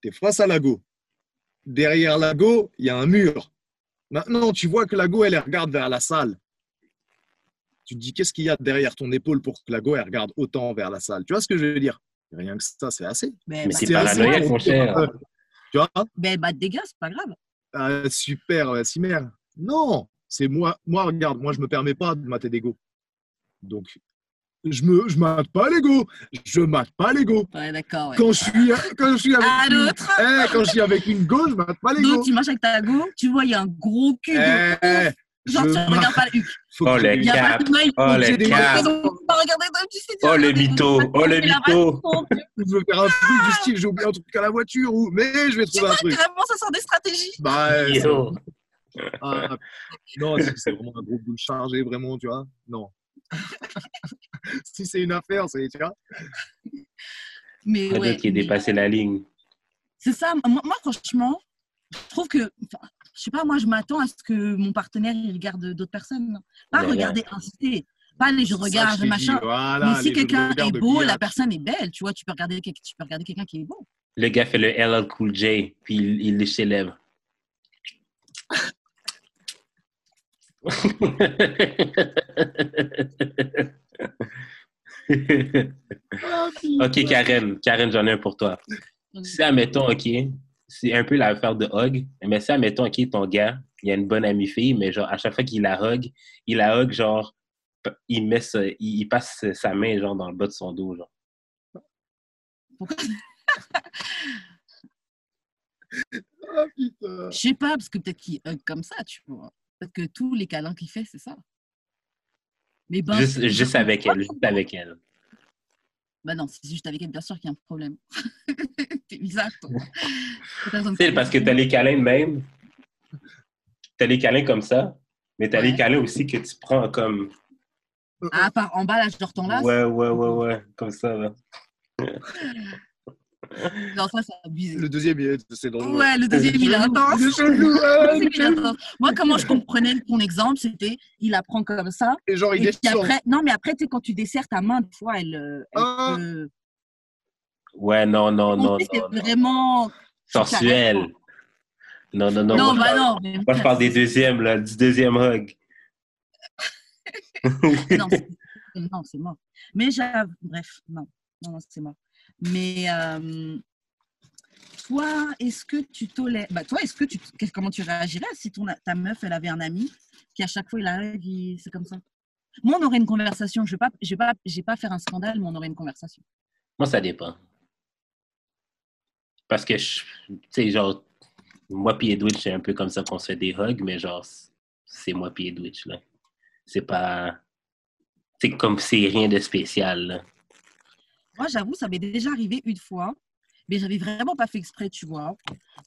t'es face à la go. Derrière la go, il y a un mur. Maintenant, tu vois que la go, elle elle regarde vers la salle. Tu te dis, qu'est-ce qu'il y a derrière ton épaule pour que la go, elle regarde autant vers la salle? Tu vois ce que je veux dire? Rien que ça, c'est assez. Mais, Mais bah, c'est paranoïaque, mon cher. Euh, Tu vois ben, bah, dégâts, c'est pas grave. Ah, super, Cimer. Non, c'est moi. Moi, regarde, moi, je me permets pas de mater des go. Donc, je me, je mate pas les go. Je mate pas les go. Ouais, d'accord. Ouais. Quand je suis, quand je suis avec, À une, l'autre. Eh, quand je suis avec une go, je mate pas les go. Donc, tu marches avec ta go, tu vois, il y a un gros cul. de Eh. Genre, tu regardes pas le faut Oh, que le j'ai- Il y Oh, J'ai le Oh, le regardes, mytho. tu Oh, le fais la mytho. façon, je veux faire un truc du style, j'ai oublié un truc à la voiture ou, mais je vais Tu trouver un truc. carrément, ça sort des stratégies. Bah, ah, non, si c'est vraiment un gros boule chargé, vraiment, tu vois. Non. si c'est une affaire, c'est, tu vois. Mais ouais, qu'il est mais- dépassé la ligne. c'est ça. Moi, moi, franchement, je trouve que, je sais pas, moi, je m'attends à ce que mon partenaire il regarde d'autres personnes. Pas Mais regarder, insister. Pas les je Ça, regarde, je t'ai machin. voilà, mais les si jeux de quelqu'un regard est de beau, la personne est belle, tu vois, tu peux regarder, tu peux regarder quelqu'un qui est beau. Le gars fait le LL Cool J, puis il, il lèche ses lèvres. Ah, ok, Karen, Karen, j'en ai un pour toi. Si, admettons, ok, c'est un peu l'affaire de hug, mais si, admettons, ok, ton gars, il a une bonne amie fille, mais genre, à chaque fois qu'il la hug, il la hug, genre, il, met sa- il, il passe sa main, genre, dans le bas de son dos, genre. Pourquoi Ah, putain. Je sais pas, parce que peut-être qu'il hug comme ça, tu vois. Peut-être que tous les câlins qu'il fait, c'est ça. Mais ben, Juste, c'est- juste avec elle, juste avec elle. Bah non, si c'est juste avec elle, bien sûr qu'il y a un problème. c'est bizarre, toi. Sais, parce que t'as les câlins de même. T'as les câlins comme ça, mais t'as Ouais. les câlins aussi que tu prends comme. Ah, par en bas, là, je t'en là. Ouais, ouais, ouais, ouais, comme ça, là. Non, ça, c'est abusé. Le deuxième, il est- c'est dangereux. Ouais, le deuxième, il est intense. Le. Moi, comment je comprenais ton exemple, c'était il apprend comme ça. Et genre, il Et puis après, non, mais après, tu sais, quand tu desserres ta main, des fois, elle. euh, elle Ah. Ouais, non, non, non, c'est vraiment. Sensuel. Non, non, non. Non, moi, je bah parle- non. Moi, je parle des deuxièmes, là, du deuxième hug. Non, c'est- mort. Mais j'avoue, bref, non, non, non, c'est mort. Mais euh, toi, est-ce que tu tolères. Bah, toi, est-ce que tu. Comment tu réagirais si ton, ta meuf, elle avait un ami qui, à chaque fois, il arrive, il- c'est comme ça? Moi, on aurait une conversation. Je ne vais pas, je vais pas, pas faire un scandale, mais on aurait une conversation. Moi, ça dépend. Parce que, je- tu sais, genre, moi puis Edwidge, c'est un peu comme ça qu'on se fait des hugs, mais genre, c'est moi puis Edwidge, là. C'est pas... C'est comme c'est rien de spécial, là. Moi, j'avoue, ça m'est déjà arrivé une fois, mais j'avais vraiment pas fait exprès, tu vois.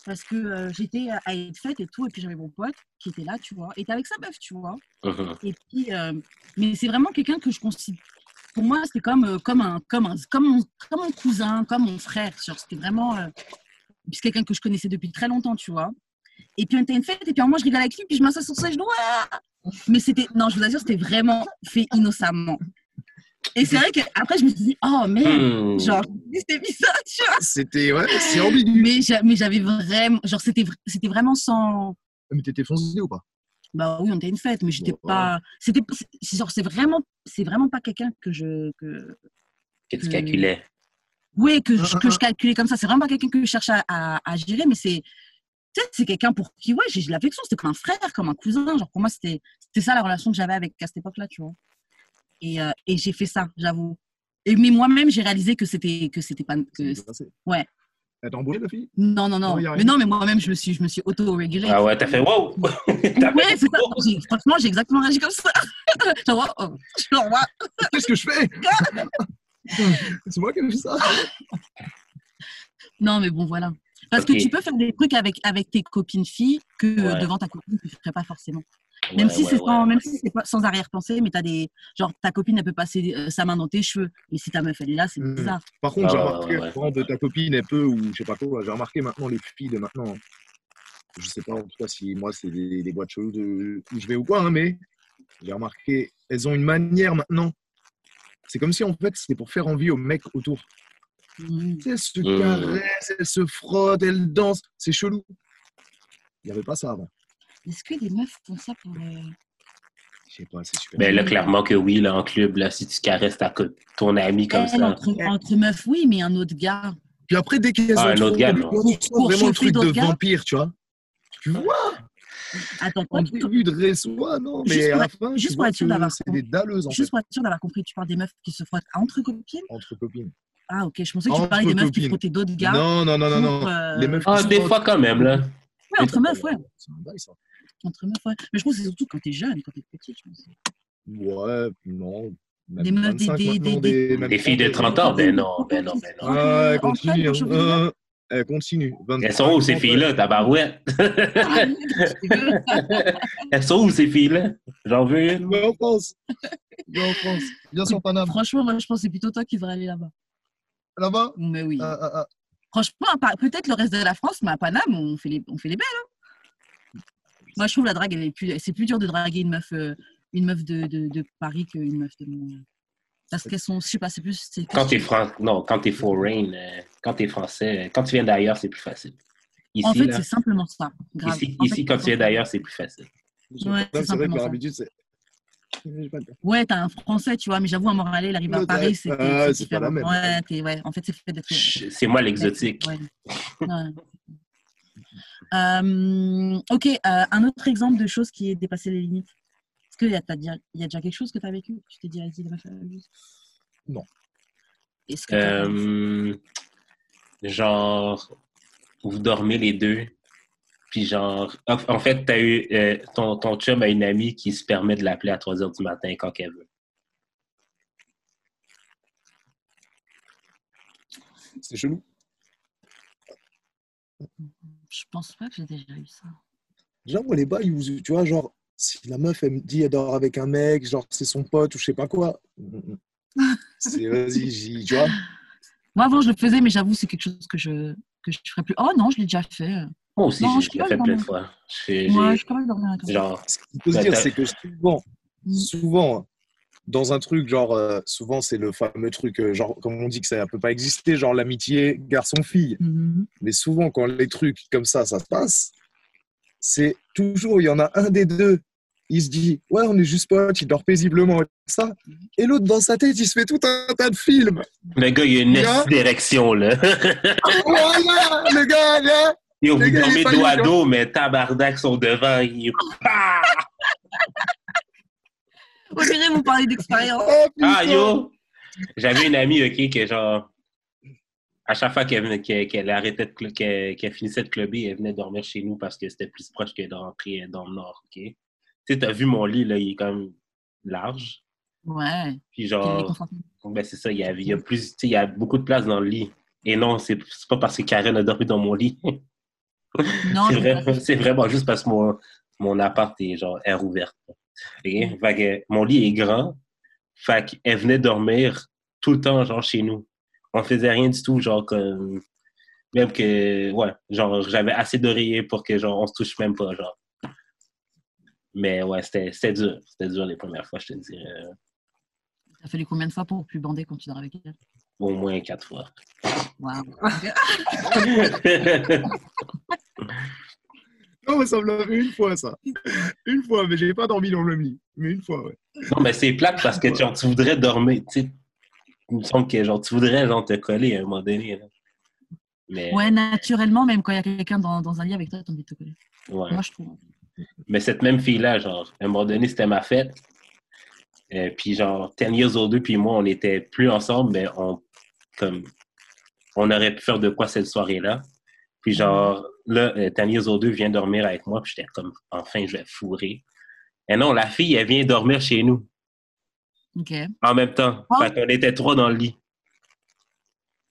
Parce que euh, j'étais à une fête et tout, et puis j'avais mon pote qui était là, tu vois. Et était avec sa meuf, tu vois. Mhm. Et puis, euh, mais c'est vraiment quelqu'un que je considère. Pour moi, c'était comme, euh, comme, un, comme, un, comme, mon, comme mon cousin, comme mon frère. C'était vraiment. c'est quelqu'un que je connaissais depuis très longtemps, tu vois. Et puis on était à une fête, et puis moi je rigole avec lui, puis je m'assois sur ses genoux. ah Mais c'était. Non, je vous assure, c'était vraiment fait innocemment. Et c'est vrai qu'après, je me suis dit, oh merde, Hmm. genre, c'était bizarre, tu vois? C'était, ouais, c'est ambigu. Mais j'a- mais j'avais vraiment. Genre, c'était vra- c'était vraiment sans. Mais t'étais foncé ou pas? Bah oui, on était une fête, mais j'étais Bon, pas. C'était c'est genre c'est vraiment c'est vraiment pas quelqu'un que je que Que tu calculais. oui que je, Ah, que ah, je calculais comme ça. C'est vraiment pas quelqu'un que je cherche à, à, à gérer, mais c'est tu sais, c'est quelqu'un pour qui ouais j'ai de l'affection. C'était comme un frère, comme un cousin. Genre pour moi c'était c'était ça la relation que j'avais avec à cette époque-là, tu vois. Et euh, et j'ai fait ça, j'avoue. Et mais moi-même j'ai réalisé que c'était que c'était pas que ouais. Elle t'a embauché, la fille? Non non non. Mais non mais moi-même je me suis je me suis auto-régulée. Ah ouais, t'as fait wow! T'as Ouais, c'est ça. wow! Franchement, j'ai exactement réagi comme ça. genre, oh, genre, ouais. Qu'est-ce que je fais? C'est moi qui ai fait ça. Non, mais bon, voilà. Parce que tu peux faire des trucs avec, avec tes copines filles que euh, Ouais. devant ta copine, tu ne ferais pas forcément. Même Ouais, si ouais, c'est sans, ouais. même si c'est pas sans arrière-pensée, mais t'as des. Genre, ta copine, elle peut passer euh, sa main dans tes cheveux. Mais si ta meuf, elle est là, c'est Mhm. bizarre. Par contre, Ah j'ai remarqué, ouais, ouais. quand de ta copine, elle peut, ou je sais pas quoi, j'ai remarqué maintenant les filles de maintenant. Je sais pas en tout cas si moi c'est des, des boîtes cheloues de, où je vais ou quoi, hein, mais j'ai remarqué, elles ont une manière maintenant. C'est comme si en fait c'était pour faire envie aux mecs autour. Sais, elles se caressent, elles se frottent, elles dansent. C'est chelou. Il n'y avait pas ça avant. Est-ce que des meufs font ça pour. euh, Je sais pas, c'est super. Ben là, clairement que oui, là, en club, là, si tu caresses ta co- ton ami comme elle, ça. entre, entre meufs, oui, mais un autre gars. Puis après, dès qu'elles Ah, un autre gars, non. Pour vraiment le chauffer truc de d'autres gars. vampire, tu vois. Tu vois Attends, En toi, début de non, Juste mais pour à la être- fin, juste tu pour vois être sûr que d'avoir c'est compris. des dalleuses, en juste fait, pour être sûr d'avoir compris, tu parles des meufs qui se frottent entre copines? Entre copines. Ah, ok. Je pensais que tu parlais des meufs qui frottaient d'autres gars. Non, non, non, non, non. euh, Les meufs qui Ah, des fois quand même, là. Ouais, entre meufs, ouais. C'est un bail, ça. Entre meufs, ouais. Mais je pense que c'est surtout quand t'es jeune, quand t'es petite, je pense. Ouais, non. Même Des meufs, des- 25 des- des- des, même Des filles de 30 ans, ben non, ben non, ben non. Ouais, En continue. fait, hein. Euh, Elle continue. 25, Elles sont où, ces 30, filles-là, tabarouette? Elles sont où, ces filles-là? J'en veux une. Viens en France. Viens en France. Viens sur Paname. Franchement, moi, je pense que c'est plutôt toi qui devrais aller là-bas. Là-bas Mais oui. Ah, ah, ah. Franchement, peut-être le reste de la France, mais à Paname, on fait les, on fait les belles. hein. Moi, je trouve la drague, plus, c'est plus dur de draguer une meuf, euh, une meuf de, de, de Paris qu'une meuf de Montréal. Parce qu'elles sont, je sais pas, c'est plus. Quand t'es fran... non, quand t'es foreign, euh, quand t'es français, euh, quand tu viens d'ailleurs, c'est plus facile. Ici, en fait, c'est simplement ça. Grave. ici, En ici, fait, quand tu viens d'ailleurs, c'est plus facile. Ouais, c'est vrai que leur habitude, c'est. J'ai pas le temps. Ouais, t'as un français, tu vois, mais j'avoue, à Montréal, il arrive à Paris, c'est ah, c'est c'est pas la différent. même. Ouais, en fait, c'est fait d'être. C'est moi l'exotique. Ouais. Ouais. Euh, ok, euh, un autre exemple de chose qui est dépassé les limites. Est-ce qu'il y, a- t'as déjà- il y a déjà quelque chose que tu as vécu Tu t'es dit, vas-y, elle abuse Non. Est-ce que t'as- Euh, genre, vous dormez les deux, puis genre, en fait, t'as eu, euh, ton, ton chum a une amie qui se permet de l'appeler à 3 h du matin quand elle veut. C'est chelou. Je pense pas que j'ai déjà eu ça. Genre, moi, les bails où, tu vois, genre, si la meuf, elle me dit, elle dort avec un mec, genre, c'est son pote ou je sais pas quoi. C'est, vas-y, j'y- tu vois. Moi, avant, je le faisais, mais j'avoue, c'est quelque chose que je que je ferais plus. Oh non, je l'ai déjà fait. Moi aussi, Non, j'ai fait plein de fois. Moi, je avec un genre, Ce qu'il faut se dire, c'est que souvent, Mm. souvent, dans un truc, genre, euh, souvent, c'est le fameux truc, euh, genre, comme on dit que ça ne peut pas exister, genre l'amitié garçon-fille. Mhm. Mais souvent, quand les trucs comme ça, ça se passe, c'est toujours, il y en a un des deux il se dit Ouais, on est juste potes, il dort paisiblement et ça. Et l'autre, dans sa tête, il se fait tout un tas de films. Le gars, il a une Là. nette direction, là. Voilà, le gars, là. Yo, vous dormez dos à dos, mais tabarnak sont devant. Il... Ah! On dirait vous parler d'expérience. Oh. Ah, yo! J'avais une amie, OK, que genre, à chaque fois qu'elle venait- qu'elle qu'elle arrêtait de qu'elle qu'elle finissait de clubber, elle venait dormir chez nous parce que c'était plus proche que de rentrer dans le nord, OK? Tu sais, t'as vu mon lit, là, il est quand même large. Ouais. Puis genre, ben c'est ça, il y, a, il y a plus, tu sais, il y a beaucoup de place dans le lit. Et non, c'est pas parce que Karen a dormi dans mon lit. C'est vrai, vraiment juste parce que mon, mon appart est genre air ouverte. OK? Fait que mon lit est grand. Fait qu'elle venait dormir tout le temps, genre, chez nous. On faisait rien du tout, genre, comme... Même que, ouais, genre, j'avais assez d'oreillers pour que, genre, on se touche même pas, genre. Mais ouais, c'était dur. C'était dur les premières fois, je te dirais. Ça fallu combien de fois pour plus bander quand tu dors avec elle? Au moins quatre fois. Non, mais ça me l'a fait une fois, ça. Une fois, mais j'ai pas dormi dans le même lit. Mais une fois, ouais. Non, mais c'est plate parce que genre, tu voudrais dormir. Tu sais, il me semble que genre, tu voudrais genre, te coller à un moment donné. là. Mais, Ouais, naturellement, même quand il y a quelqu'un dans, dans un lit avec toi, t'as envie de te coller. ouais. Moi, je trouve. mais cette même fille-là, genre, à un moment donné, c'était ma fête. Euh, puis genre, 10 years older, puis moi, on n'était plus ensemble, mais on, comme, on aurait pu faire de quoi cette soirée-là. Puis genre, là, euh, 10 years older vient dormir avec moi, puis j'étais comme, enfin, je vais fourrer. Et non, la fille, elle vient dormir chez nous, Ok. en même temps. Fait qu'on était trois dans le lit.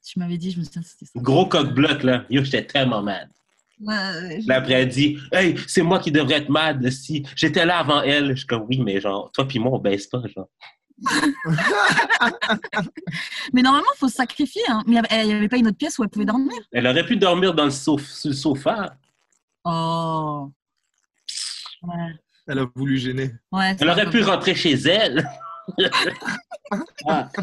Tu m'avais dit, je me souviens, c'était ça. Gros coq-bloc, là. Yo, j'étais tellement mad. Ouais, Là, après, elle dit Hey, c'est moi qui devrais être mad si j'étais là avant elle. Je suis comme Oui, mais genre, toi puis moi, on baisse pas, genre. Mais normalement, il faut se sacrifier. Hein. Mais il n'y avait, pas une autre pièce où elle pouvait dormir? Elle aurait pu dormir dans le, sof- sur le sofa. Oh. Ouais. Elle a voulu gêner. Ouais, Elle aurait pu rentrer chez elle. Ah.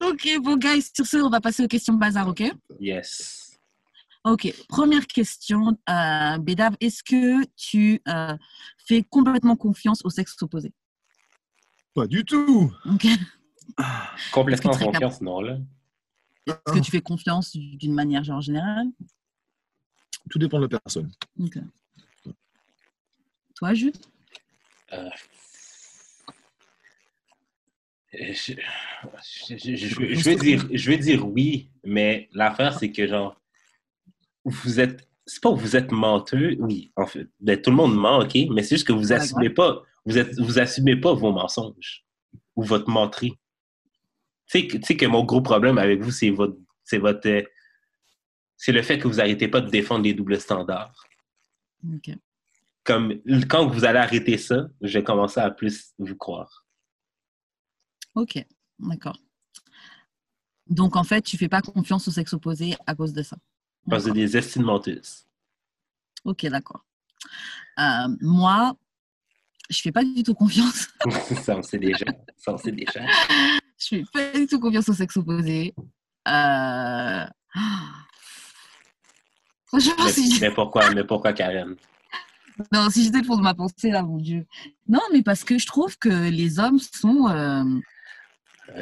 Ok, bon, guys, sur ce, on va passer aux questions bazar, ok? Yes. Ok, première question. Euh, Bédave, est-ce que tu euh, fais complètement confiance au sexe opposé Pas du tout. Ok Est-ce Complètement Est-ce confiance, non, là. que tu fais confiance d'une manière genre générale? Tout dépend de la personne. Toi, Jules? Euh, Je, je, je- je veux- je veux dire, je veux dire oui, mais l'affaire, c'est que, genre, vous êtes. C'est pas que vous êtes menteux, oui, en fait. Ben, tout le monde ment, OK, mais c'est juste que vous assumez pas. Vous, êtes, vous assumez pas vos mensonges ou votre menterie. Tu sais que- tu sais que mon gros problème avec vous, c'est votre. C'est votre. euh, C'est le fait que vous arrêtez pas de défendre les doubles standards. Ok. Comme quand vous allez arrêter ça, je vais commencer à plus vous croire. Ok, d'accord. Donc, en fait, tu fais pas confiance au sexe opposé à cause de ça. Parce que des estimes menteuses. Ok, d'accord. Euh, moi, je fais pas du tout confiance. ça, on sait déjà. Ça, on sait déjà. je fais pas du tout confiance au sexe opposé. Euh... Franchement, Mais, si, mais pourquoi, mais pourquoi Karen? non, si j'étais de ma pensée, là, mon Dieu. Non, mais parce que je trouve que les hommes sont... euh,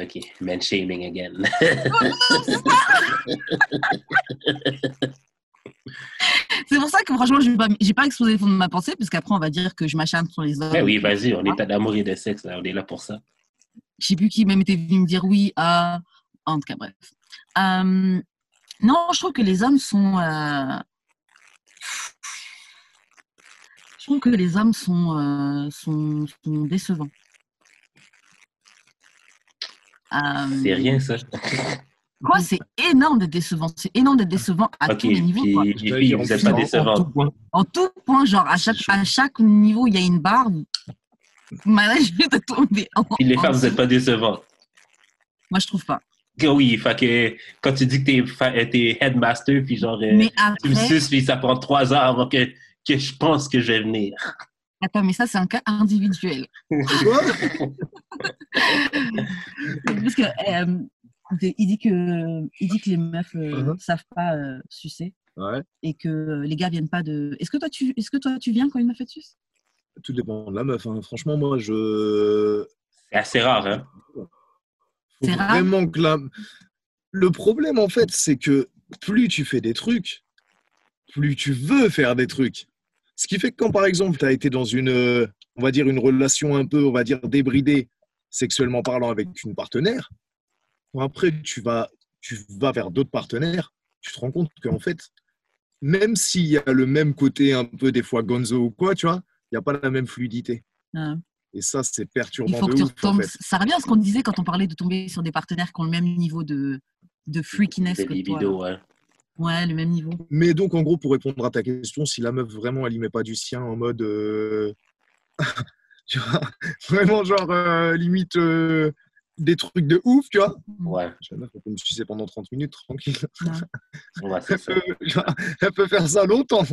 OK, man shaming again. C'est pour ça que franchement, je n'ai pas, pas exposé le fond de ma pensée, parce qu'après, on va dire que je m'acharne sur les hommes. Mais oui, vas-y, on est pas d'amour et de sexe, là, on est là pour ça. je sais plus qui même était venu me dire oui à en tout cas bref Euh, non je trouve que les hommes sont euh, je trouve que les hommes sont euh, sont, sont décevants C'est rien, ça. quoi c'est énorme d'être décevant c'est énorme d'être décevant à tous les niveaux quoi. puis, les filles, vous êtes pas En- en décevantes. tout point. en tout point genre à chaque à chaque niveau il y a une barre vais te tomber en- Puis les en femmes, vous dessous. êtes pas décevantes. moi je trouve pas Que oui, fait que quand tu dis que t'es, euh, headmaster, puis genre, euh, tu me suces, puis ça prend trois heures avant que, que je pense que je vais venir. Attends mais ça c'est un cas individuel Quoi Parce que euh, il dit que il dit que les meufs euh, Mhm. savent pas euh, sucer. Ouais, et que les gars viennent pas de. Est-ce que toi tu, est-ce que toi tu viens quand une meuf est suce? Tout dépend de la meuf. hein. Franchement, moi, je. C'est assez rare, hein. Faut C'est rare? vraiment que la... Le problème, en fait, c'est que plus tu fais des trucs, plus tu veux faire des trucs. Ce qui fait que quand, par exemple, tu as été dans une, euh, on va dire, une relation un peu, on va dire, débridée, sexuellement parlant, avec une partenaire, après, tu vas, tu vas vers d'autres partenaires, tu te rends compte qu'en fait, même s'il y a le même côté un peu, des fois, gonzo ou quoi, tu vois, il n'y a pas la même fluidité. Et ça, c'est Il perturbant faut de que tu ouf, en retombes. fait. Ça revient à ce qu'on disait quand on parlait de tomber sur des partenaires qui ont le même niveau de, de freakiness que toi. ouais. Ouais, le même niveau. Mais donc, en gros, pour répondre à ta question, si la meuf vraiment elle y met pas du sien en mode. euh, tu vois, vraiment, genre, euh, limite euh, des trucs de ouf, tu vois. Ouais, La meuf, elle peut me sucer pendant 30 minutes, tranquille. ouais, c'est Elle ça. peut, genre, elle peut faire ça longtemps.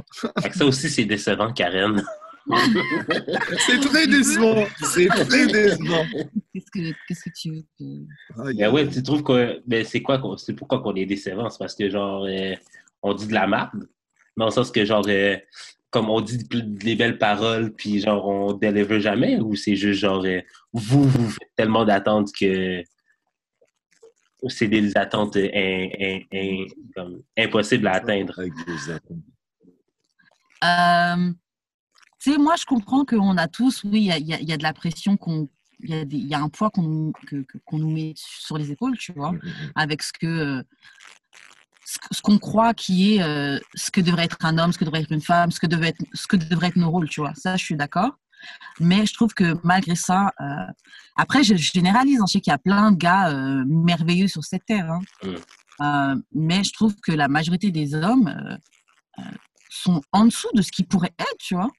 Ça aussi, c'est décevant, Karen. C'est très décevant. C'est très décevant. Qu'est-ce que, qu'est-ce que tu veux que- Mais ouais, tu trouves que. Mais c'est quoi C'est pourquoi qu'on est décevant? C'est parce que, genre, euh, on dit de la merde, dans le sens que, genre, euh, comme on dit des belles paroles, puis, genre, on délivre jamais, ou c'est juste, genre, euh, vous, vous faites tellement d'attentes que. C'est des attentes in- in- in- comme impossibles à atteindre? Avec des attentes. Euh, tu sais, moi, je comprends qu'on a tous, oui, il y a, il y a- il y a de la pression, qu'on, il y, a y un poids qu'on, nous- met sur les épaules, tu vois, avec ce que. euh, ce que- ce qu'on croit qui est euh, ce que devrait être un homme, ce que devrait être une femme, ce que devrait être, ce que devrait être nos rôles, tu vois. Ça, je suis d'accord. Mais je trouve que malgré ça, euh, après, je, je généralise. hein, je sais qu'il y a plein de gars euh, merveilleux sur cette terre. hein. Mais je trouve que la majorité des hommes sont en dessous de ce qu'ils pourraient être, tu vois.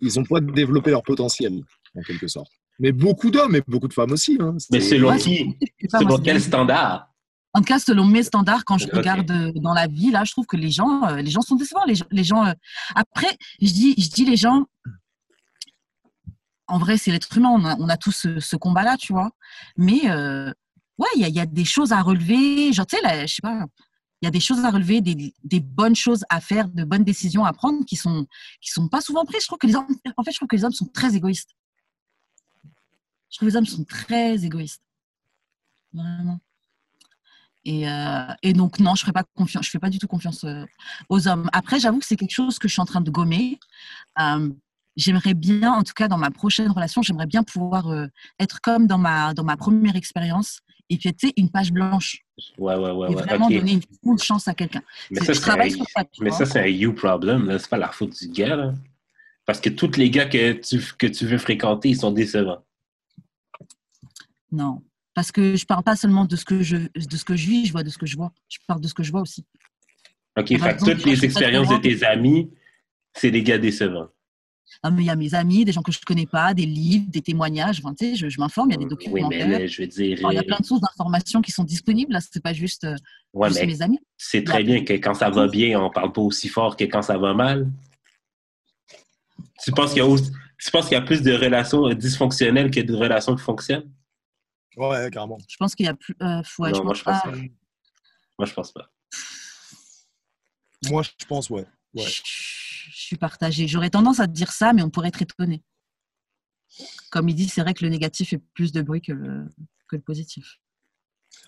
Ils n'ont pas développé leur potentiel, en quelque sorte. Mais beaucoup d'hommes et beaucoup de femmes aussi. hein. Mais C'est- selon Ouais, qui? Selon quel standard? En tout cas, selon mes standards, quand je regarde euh, dans la vie, là, je trouve que les gens, euh, les gens sont décevants. Les, gens- les gens, euh, Après, je dis, je dis les gens. En vrai, c'est l'être humain. On a, on a tous ce, ce combat-là, tu vois. Mais euh, ouais, il y a, il y a des choses à relever. Genre, tu sais, je sais pas. Y a des choses à relever, des, des bonnes choses à faire, de bonnes décisions à prendre qui sont qui sont pas souvent prises. Je trouve que les hommes, en fait, je trouve que les hommes sont très égoïstes. Je trouve que les hommes sont très égoïstes. Vraiment. Et, euh, et donc, non, je ne pas confiance, je fais pas du tout confiance euh, aux hommes. Après, j'avoue que c'est quelque chose que je suis en train de gommer. Euh, j'aimerais bien, en tout cas dans ma prochaine relation, j'aimerais bien pouvoir euh, être comme dans ma, dans ma première expérience et puis, tu sais, une page blanche Ouais, ouais, ouais, et vraiment donner une full chance à quelqu'un. Mais ça, c'est un- sur ça. tu Mais vois. ça, c'est un you problem, là. C'est pas la faute du gars, là. Parce que tous les gars que tu, que tu veux fréquenter, ils sont décevants. Non, parce que je parle pas seulement de ce que je, de ce que je vis, je vois de ce que je vois. Je parle de ce que je vois aussi. OK, fait exemple, toutes les expériences de tes amis, c'est des gars décevants. Ah, mais il y a mes amis, des gens que je connais pas, des livres, des témoignages. Enfin, tu sais, je, je m'informe, il y a des Oui, documentaires. mais là, je veux dire. Alors, il y a plein de sources d'informations qui sont disponibles. Là, c'est pas juste, euh, ouais, juste mes amis. c'est très bien que quand ça va bien, on parle pas aussi fort que quand ça va mal. Tu penses qu'il y a, aussi- tu penses qu'il y a plus de relations dysfonctionnelles que de relations qui fonctionnent? Ouais, carrément. Je pense qu'il y a plus. euh, ouais, non, je moi, pense je pense pas. pas. Moi, je pense pas. Moi, je pense, ouais. Ouais. Suis partagée. J'aurais tendance à te dire ça, mais on pourrait être étonné. Comme il dit, c'est vrai que le négatif fait plus de bruit que le, que le positif.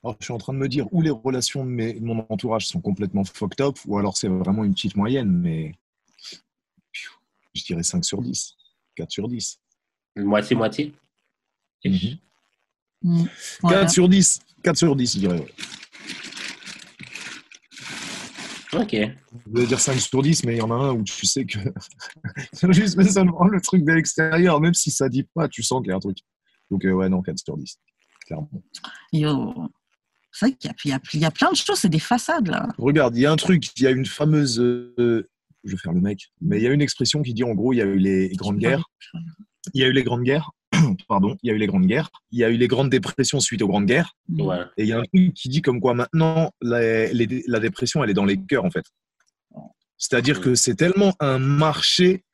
Alors, je suis en train de me dire où les relations de, mes- de mon entourage sont complètement fucked up, ou alors c'est vraiment une petite moyenne, mais je dirais 5 sur 10, 4 sur 10. Moitié-moitié? Mhm. Mm. 4 Voilà. sur 10, 4 sur 10, je dirais. ouais. OK. Je voulais dire 5 sur 10, mais il y en a un où tu sais que juste mais seulement le truc de l'extérieur, même si ça dit pas, tu sens qu'il y a un truc. Donc, euh, ouais, non, 4 sur 10, clairement. Yo. C'est vrai qu'il y a, il y a- il y a plein de choses, c'est des façades là. Regarde, il y a un truc, il y a une fameuse. euh, je vais faire le mec, mais il y a une expression qui dit en gros, il y a eu les grandes guerres. Il y a eu les grandes guerres. Pardon, il y a eu les grandes guerres. Il y a eu les grandes dépressions suite aux grandes guerres. Ouais. Et il y a un truc qui dit comme quoi maintenant, la, les- la dépression, elle est dans les cœurs, en fait. C'est-à-dire que c'est tellement un marché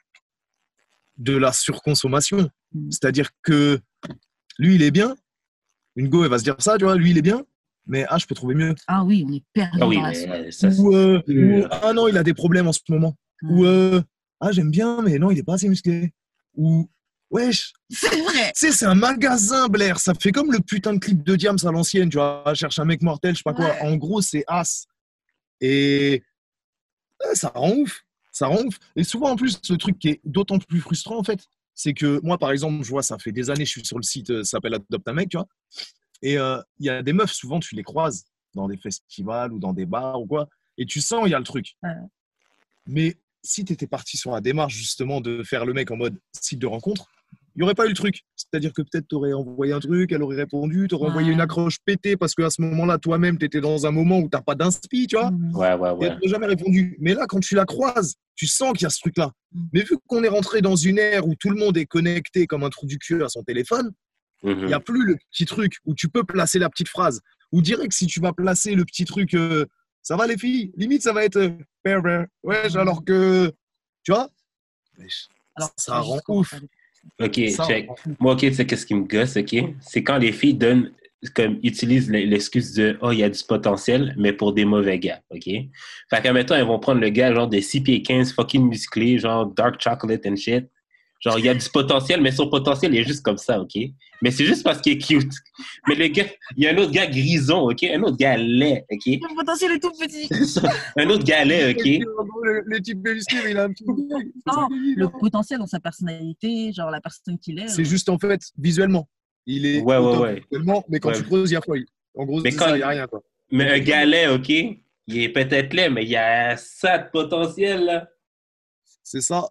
de la surconsommation. Mm. C'est-à-dire que lui, il est bien. Une go, elle va se dire ça, tu vois, lui, il est bien. mais ah, je peux trouver mieux. Ah oui, on est perdu Ah oui, mais euh, ça, c'est- Ou, euh, ou, ah non, il a des problèmes en ce moment. Ou euh, ah, j'aime bien, mais non, il est pas assez musclé. Ou wesh, C'est vrai. tu sais, c'est un magasin, Blair. Ça fait comme le putain de clip de Diams à l'ancienne, tu vois. Cherche un mec mortel, je sais pas quoi. En gros, c'est as. Et ça rend ouf. Ça rend ouf. Et souvent, en plus, le truc qui est d'autant plus frustrant, en fait, c'est que moi, par exemple, je vois, ça fait des années, je suis sur le site, euh, ça s'appelle Adopt un mec, tu vois. Et euh, il y a des meufs, souvent, tu les croises dans des festivals ou dans des bars ou quoi. Et tu sens, il y a le truc. Ouais. Mais si tu étais parti sur la démarche, justement, de faire le mec en mode site de rencontre, il n'y aurait pas eu le truc. C'est-à-dire que peut-être tu aurais envoyé un truc, elle aurait répondu, tu aurais envoyé une accroche pétée parce qu'à ce moment-là, toi-même, tu étais dans un moment où tu n'as pas d'inspi, tu vois. Mhm. Ouais, ouais, Et ouais. elle jamais répondu. Mais là, quand tu la croises, tu sens qu'il y a ce truc-là. Mm. Mais vu qu'on est rentré dans une ère où tout le monde est connecté comme un trou du cul à son téléphone, il Mhm. n'y a plus le petit truc où tu peux placer la petite phrase. Ou direct, si tu vas placer le petit truc, euh, ça va les filles? Limite, ça va être euh. Ouais, alors que. Tu vois? Wesh, Alors, Ça rend ouf. Ok, check. Moi, ok, tu sais qu'est-ce qui me gosse, ok? C'est quand les filles donnent, comme, utilisent l'excuse de Oh, il y a du potentiel, mais pour des mauvais gars, ok? Fait qu'à mettons, elles vont prendre le gars, genre, de 6 pieds 15, fucking musclé, genre, dark chocolate and shit. Genre, il y a du potentiel, mais son potentiel est juste comme ça, ok? Mais c'est juste parce qu'il est cute. Mais le gars, il y a un autre gars grison, ok? Un autre gars laid, ok? Le potentiel est tout petit. Un autre gars laid, ok? Le, le type mais il a un petit. Non, le potentiel dans sa personnalité, genre la personne qu'il est. C'est euh, juste en fait visuellement. Il est Ouais, ouais, ouais. mais quand Ouais. tu creuses, il y a quoi? En gros, Mais c'est quand- ça, il n'y a rien. Quoi. Mais un gars laid, ok? Il est peut-être laid, mais il y a ça de potentiel, là. C'est ça.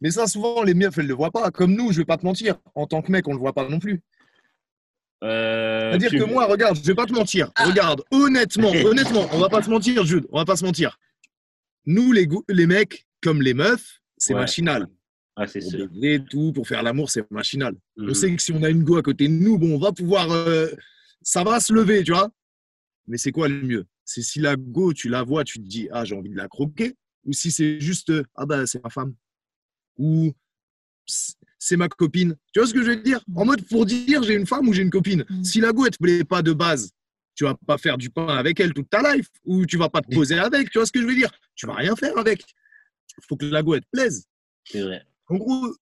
Mais ça, souvent, les meufs, elles ne le voient pas. Comme nous, je vais pas te mentir. En tant que mec, on ne le voit pas non plus. Euh, C'est-à-dire tu- que moi, regarde, je vais pas te mentir. Regarde, honnêtement, honnêtement, on va pas se mentir, Jude, on va pas se mentir. Nous, les, les mecs, comme les meufs, c'est Ouais. machinal. Ah, c'est Pour sûr. tout, pour faire l'amour, c'est machinal. On Mhm. sait que si on a une go à côté de nous, bon, on va pouvoir. euh, ça va se lever, tu vois. Mais c'est quoi le mieux? C'est si la go, tu la vois, tu te dis, ah, j'ai envie de la croquer. Ou si c'est juste, euh, ah, bah, c'est ma femme. Ou c'est- ma copine. Tu vois ce que je veux dire? En mode, pour dire, j'ai une femme ou j'ai une copine. Mhm. Si la go, elle te plaît pas de base, tu vas pas faire du pain avec elle toute ta life. Ou tu vas pas te poser avec. Tu vois ce que je veux dire? Tu vas rien faire avec. faut que la go, elle te plaise. C'est vrai. En gros,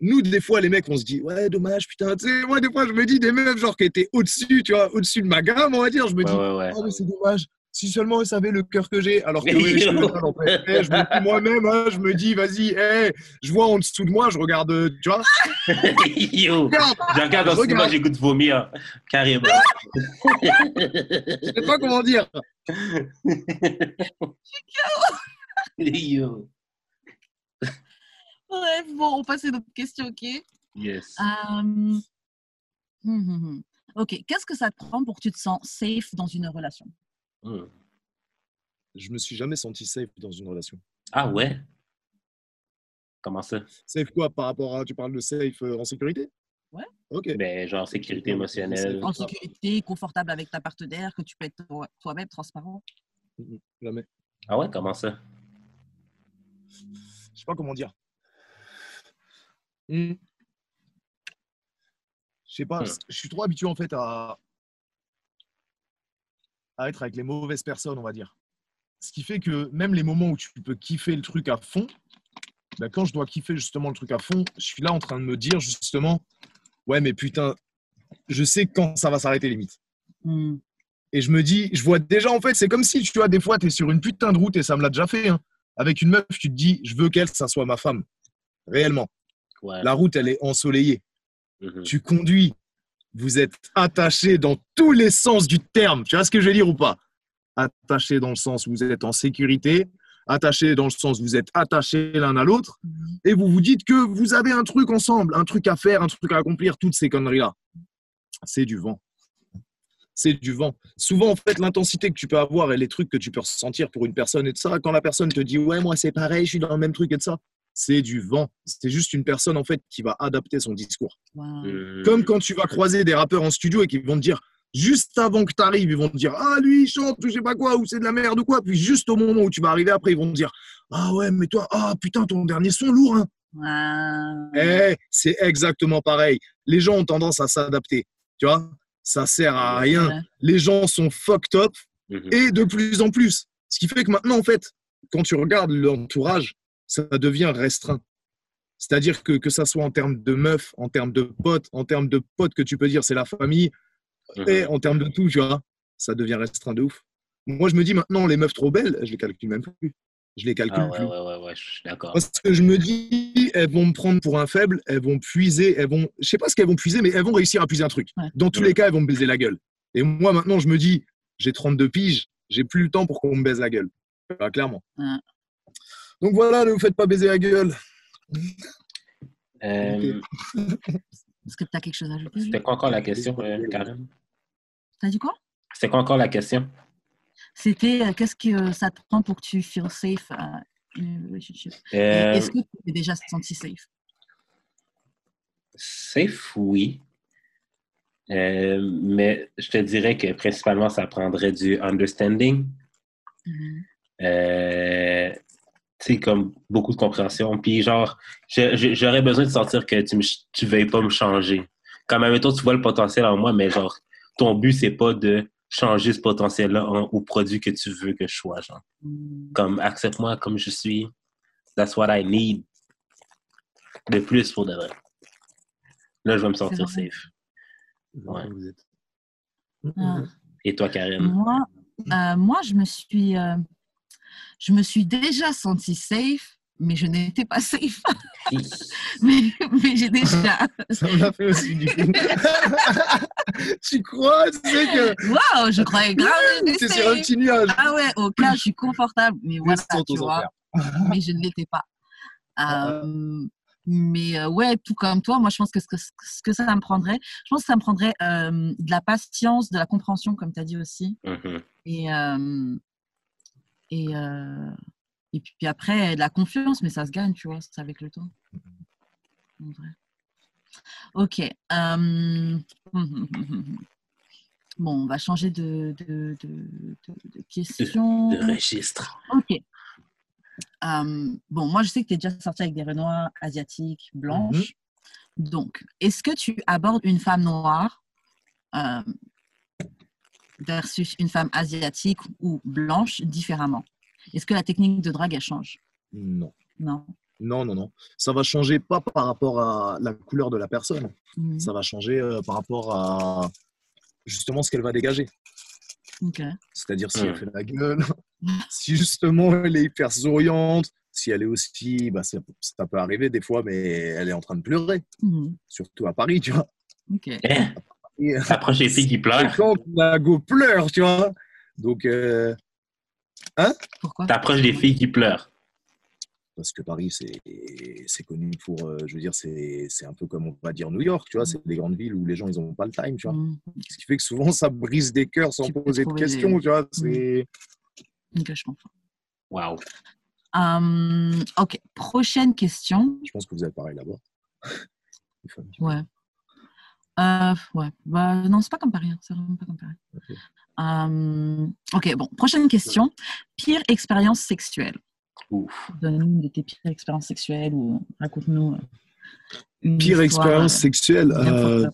nous, des fois, les mecs, on se dit, ouais, dommage, putain, tu sais, moi, des fois, je me dis des meufs, genre, qui étaient au-dessus, tu vois, au-dessus de ma gamme, on va dire, je me Ouais, dis, ouais, ouais. oh, mais c'est dommage. Si seulement ils savaient le cœur que j'ai, alors que ouais, je, me en fait. Eh, je me dis moi-même, hein, je me dis, vas-y, eh, je vois en dessous de moi, je regarde, euh, tu vois, Yo, regarde, je regarde dans ce Regarde. moment, j'ai goût de vomir. Carrément. je sais pas comment dire. Yo. Bref, bon, on passe à d'autres questions, ok? Yes. Hum. Ok, qu'est-ce que ça te prend pour que tu te sens safe dans une relation? Hmm. Je me suis jamais senti safe dans une relation. Ah ouais? Comment ça? Safe quoi par rapport à, tu parles de safe euh, en sécurité? Ouais. Ok. Ben, genre sécurité émotionnelle. En sécurité, confortable avec ta partenaire, que tu peux être toi- toi-même transparent Jamais. Ah ouais, comment ça? je sais pas comment dire. Hmm. Je sais pas, Hmm. je suis trop habitué en fait à, à être avec les mauvaises personnes, on va dire. Ce qui fait que même les moments où tu peux kiffer le truc à fond, bah, quand je dois kiffer justement le truc à fond, je suis là en train de me dire justement, ouais mais putain, je sais quand ça va s'arrêter limite. Hum, Et je me dis, je vois déjà, en fait, c'est comme si, tu vois, des fois, tu es sur une putain de route, et ça me l'a déjà fait, hein. avec une meuf, tu te dis, je veux qu'elle, ça soit ma femme. Réellement. Ouais. La route, elle est ensoleillée. Mhm. Tu conduis, vous êtes attachés dans tous les sens du terme. Tu vois ce que je veux dire ou pas? Attachés dans le sens où vous êtes en sécurité, attachés dans le sens où vous êtes attachés l'un à l'autre, hum. et vous vous dites que vous avez un truc ensemble, un truc à faire, un truc à accomplir, toutes ces conneries-là. C'est du vent. C'est du vent. Souvent, en fait, l'intensité que tu peux avoir et les trucs que tu peux ressentir pour une personne et de ça, quand la personne te dit Ouais, moi, c'est pareil, je suis dans le même truc et de ça, c'est du vent. C'est juste une personne, en fait, qui va adapter son discours. Mhm. Comme quand tu vas croiser des rappeurs en studio et qui vont te dire, juste avant que tu arrives, ils vont te dire Ah, lui, il chante, ou je sais pas quoi, ou c'est de la merde ou quoi. Puis juste au moment où tu vas arriver après, ils vont te dire Ah ouais, mais toi, ah putain, ton dernier son lourd, hein. Ouais. Eh, c'est exactement pareil. Les gens ont tendance à s'adapter. Tu vois Ça sert à rien. Ouais. Les gens sont fucked up Mhm. et de plus en plus. Ce qui fait que maintenant, en fait, quand tu regardes l'entourage, ça devient restreint. C'est-à-dire que que ça soit en termes de meufs, en termes de potes, en termes de potes que tu peux dire c'est la famille, Mhm. et en termes de tout, tu vois, ça devient restreint de ouf. Moi, je me dis maintenant, les meufs trop belles, je les calcule même plus. Je les calcule Ah ouais, plus. ouais, ouais, ouais, je suis d'accord. Parce que je me dis, elles vont me prendre pour un faible, elles vont puiser, elles vont, je sais pas ce qu'elles vont puiser, mais elles vont réussir à puiser un truc. Ouais. Dans tous Ouais. les cas, elles vont me baiser la gueule. Et moi, maintenant, je me dis, j'ai 32 piges, j'ai plus le temps pour qu'on me baise la gueule. Enfin, clairement. Donc voilà, ne vous faites pas baiser la gueule. Euh, Est-ce que tu as quelque chose à ajouter C'était quoi encore la question, euh, Karen? T'as dit quoi? C'était quoi encore la question? C'était euh, qu'est-ce que euh, ça te prend pour que tu feel safe euh, Euh, Est-ce que tu t'es déjà senti safe? Safe, oui. Euh, mais je te dirais que principalement, ça prendrait du understanding. Mhm. Euh, sais, comme beaucoup de compréhension. Puis genre, j'aurais besoin de sentir que tu ne tu veuilles pas me changer. Comme, admettons, tu vois le potentiel en moi, mais genre, ton but, c'est pas de changer ce potentiel-là en- au produit que tu veux que je sois, genre. Comme, accepte-moi comme je suis. That's what I need. De plus, pour de vrai. Là, je vais me sentir safe. Ouais. Ah. Et toi, Karen? Moi, euh, moi, je me suis, euh, je me suis déjà sentie safe, mais je n'étais pas safe. mais mais j'ai déjà. Ça me l'a fait aussi, du coup. tu crois, tu sais que Waouh, je croyais grave j'étais sur un petit nuage. Ah ouais, au cas, je suis confortable. Mais voilà, tu vois. mais je ne l'étais pas. Ah, Euh, mais euh, ouais, tout comme toi, moi je pense que ce que, ce que ça me prendrait, je pense que ça me prendrait euh, de la patience, de la compréhension, comme tu as dit aussi. Mhm. Et, et, euh, et puis, puis après, de la confiance, mais ça se gagne, tu vois, c'est avec le temps. En vrai. Ok. euh, Bon, on va changer de, de, de, de- de question. De registre. Ok. Euh, bon, moi, je sais que tu es déjà sorti avec des Renois asiatiques, blanches. Donc, est-ce que tu abordes une femme noire euh, versus une femme asiatique ou blanche différemment? Est-ce que la technique de drague, elle change? Non. Non? Non, non, non. Ça va changer pas par rapport à la couleur de la personne. Mhm. Ça va changer euh, par rapport à justement ce qu'elle va dégager. C'est-à-dire si elle fait la gueule, si justement elle est hyper souriante, si elle est aussi, bah, ça, ça peut arriver des fois, mais elle est en train de pleurer, Mhm. surtout à Paris, tu vois. Ok. Hein? Et, T'approches des filles qui et pleurent. quand la go pleure, tu vois. Donc, euh, Pourquoi? T'approches des filles qui pleurent. parce que Paris, c'est c'est connu pour, euh, je veux dire, c'est c'est un peu comme on va dire New York, tu vois. C'est des grandes villes où les gens, ils n'ont pas le time, tu vois. Mhm. Ce qui fait que souvent, ça brise des cœurs sans Tu poser de questions, tu vois. C'est... Ok, je comprends. Wow. Euh, ok, prochaine question. Je pense que vous êtes pareil là-bas. Les femmes. Ouais. Euh, ouais. Bah, non, c'est pas comme Paris. hein. C'est vraiment pas comme Paris. Ok. Euh, ok, bon. Prochaine question. Pire expérience sexuelle. Donne-nous de tes pires expériences sexuelles ou raconte-nous. Pire expérience sexuelle. euh,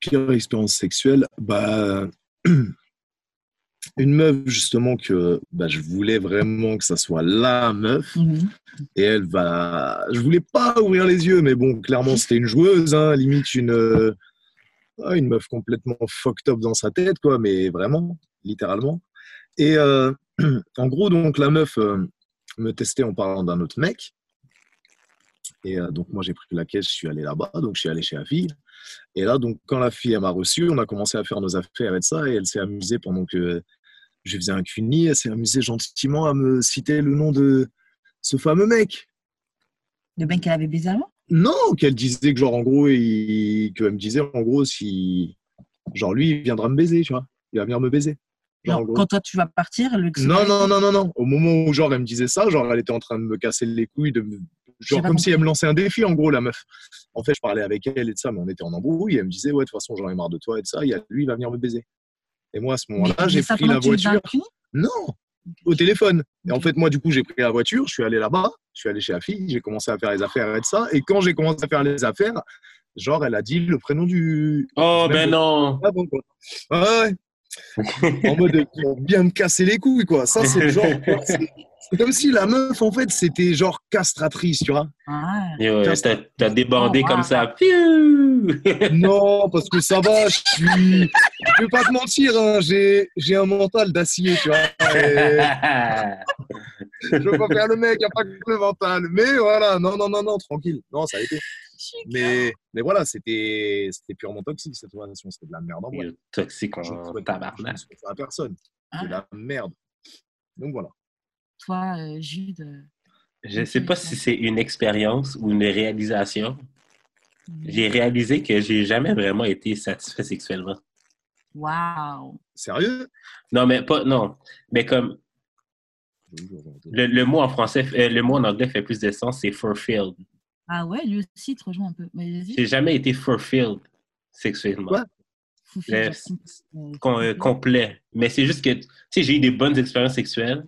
Pire expérience sexuelle. Bah, une meuf, justement, que bah, je voulais vraiment que ça soit la meuf. Mhm. Et elle va. Je voulais pas ouvrir les yeux, mais bon, clairement, c'était une joueuse, hein, limite une. euh, une meuf complètement fucked up dans sa tête, quoi, mais vraiment, littéralement. Et euh, en gros, donc, la meuf euh, me testait en parlant d'un autre mec. Et donc, moi, j'ai pris la caisse, je suis allé là-bas, donc je suis allé chez la fille. Et là, donc, quand la fille, m'a reçu, on a commencé à faire nos affaires et de ça, et elle s'est amusée pendant que je faisais un cuni, elle s'est amusée gentiment à me citer le nom de ce fameux mec. Le mec qu'elle avait baisé avant Non, qu'elle disait que genre en gros, il... qu'elle me disait en gros si genre lui il viendra me baiser, tu vois, il va venir me baiser. Genre, quand toi tu vas partir, le Non non non non non. Au moment où genre elle me disait ça, genre elle était en train de me casser les couilles, de genre comme si elle me lançait un défi en gros la meuf. En fait je parlais avec elle et de ça, mais on était en embrouille. Et elle me disait ouais de toute façon j'en ai marre de toi et de ça. Il y a lui il va venir me baiser. Et moi à ce moment-là j'ai pris la voiture. Non, au téléphone. Et en fait, moi, du coup, j'ai pris la voiture, je suis allé là-bas, je suis allé chez la fille, j'ai commencé à faire les affaires et de ça. Et quand j'ai commencé à faire les affaires, Genre, elle a dit le prénom du. Oh, ben non. Ah bon, quoi. Ouais, ouais. en mode pour bien me casser les couilles, quoi. Ça, c'est le genre. C'est comme si la meuf, en fait, c'était genre castratrice, tu vois. Ah, T'as t'as débandé Oh, comme wow. ça. Non, parce que ça va, je suis. Je vais pas te mentir, hein, j'ai j'ai un mental d'acier, tu vois. Et je veux pas faire le mec, y a pas que le mental. Mais voilà, non, non, non, non, tranquille. Non, ça a été. Mais, mais voilà, c'était c'était purement toxique cette relation. C'était de la merde en vrai. Toxique Je en ne souhaite tabarnak. à personne. C'est de la merde. Donc voilà. Toi, euh, Jude. euh, Je sais pas si c'est une expérience ou une réalisation. mm. J'ai réalisé que j'ai jamais vraiment été satisfait sexuellement. Waouh. Sérieux? Non, mais pas, non. Mais comme le, le mot en français, euh, le mot en anglais fait plus de sens, c'est fulfilled. Ah ouais, lui aussi, il te rejoint un peu. J'ai jamais été fulfilled sexuellement. Quoi? Le- Com- euh, complet. Mais c'est juste que, tu sais, j'ai eu des bonnes expériences sexuelles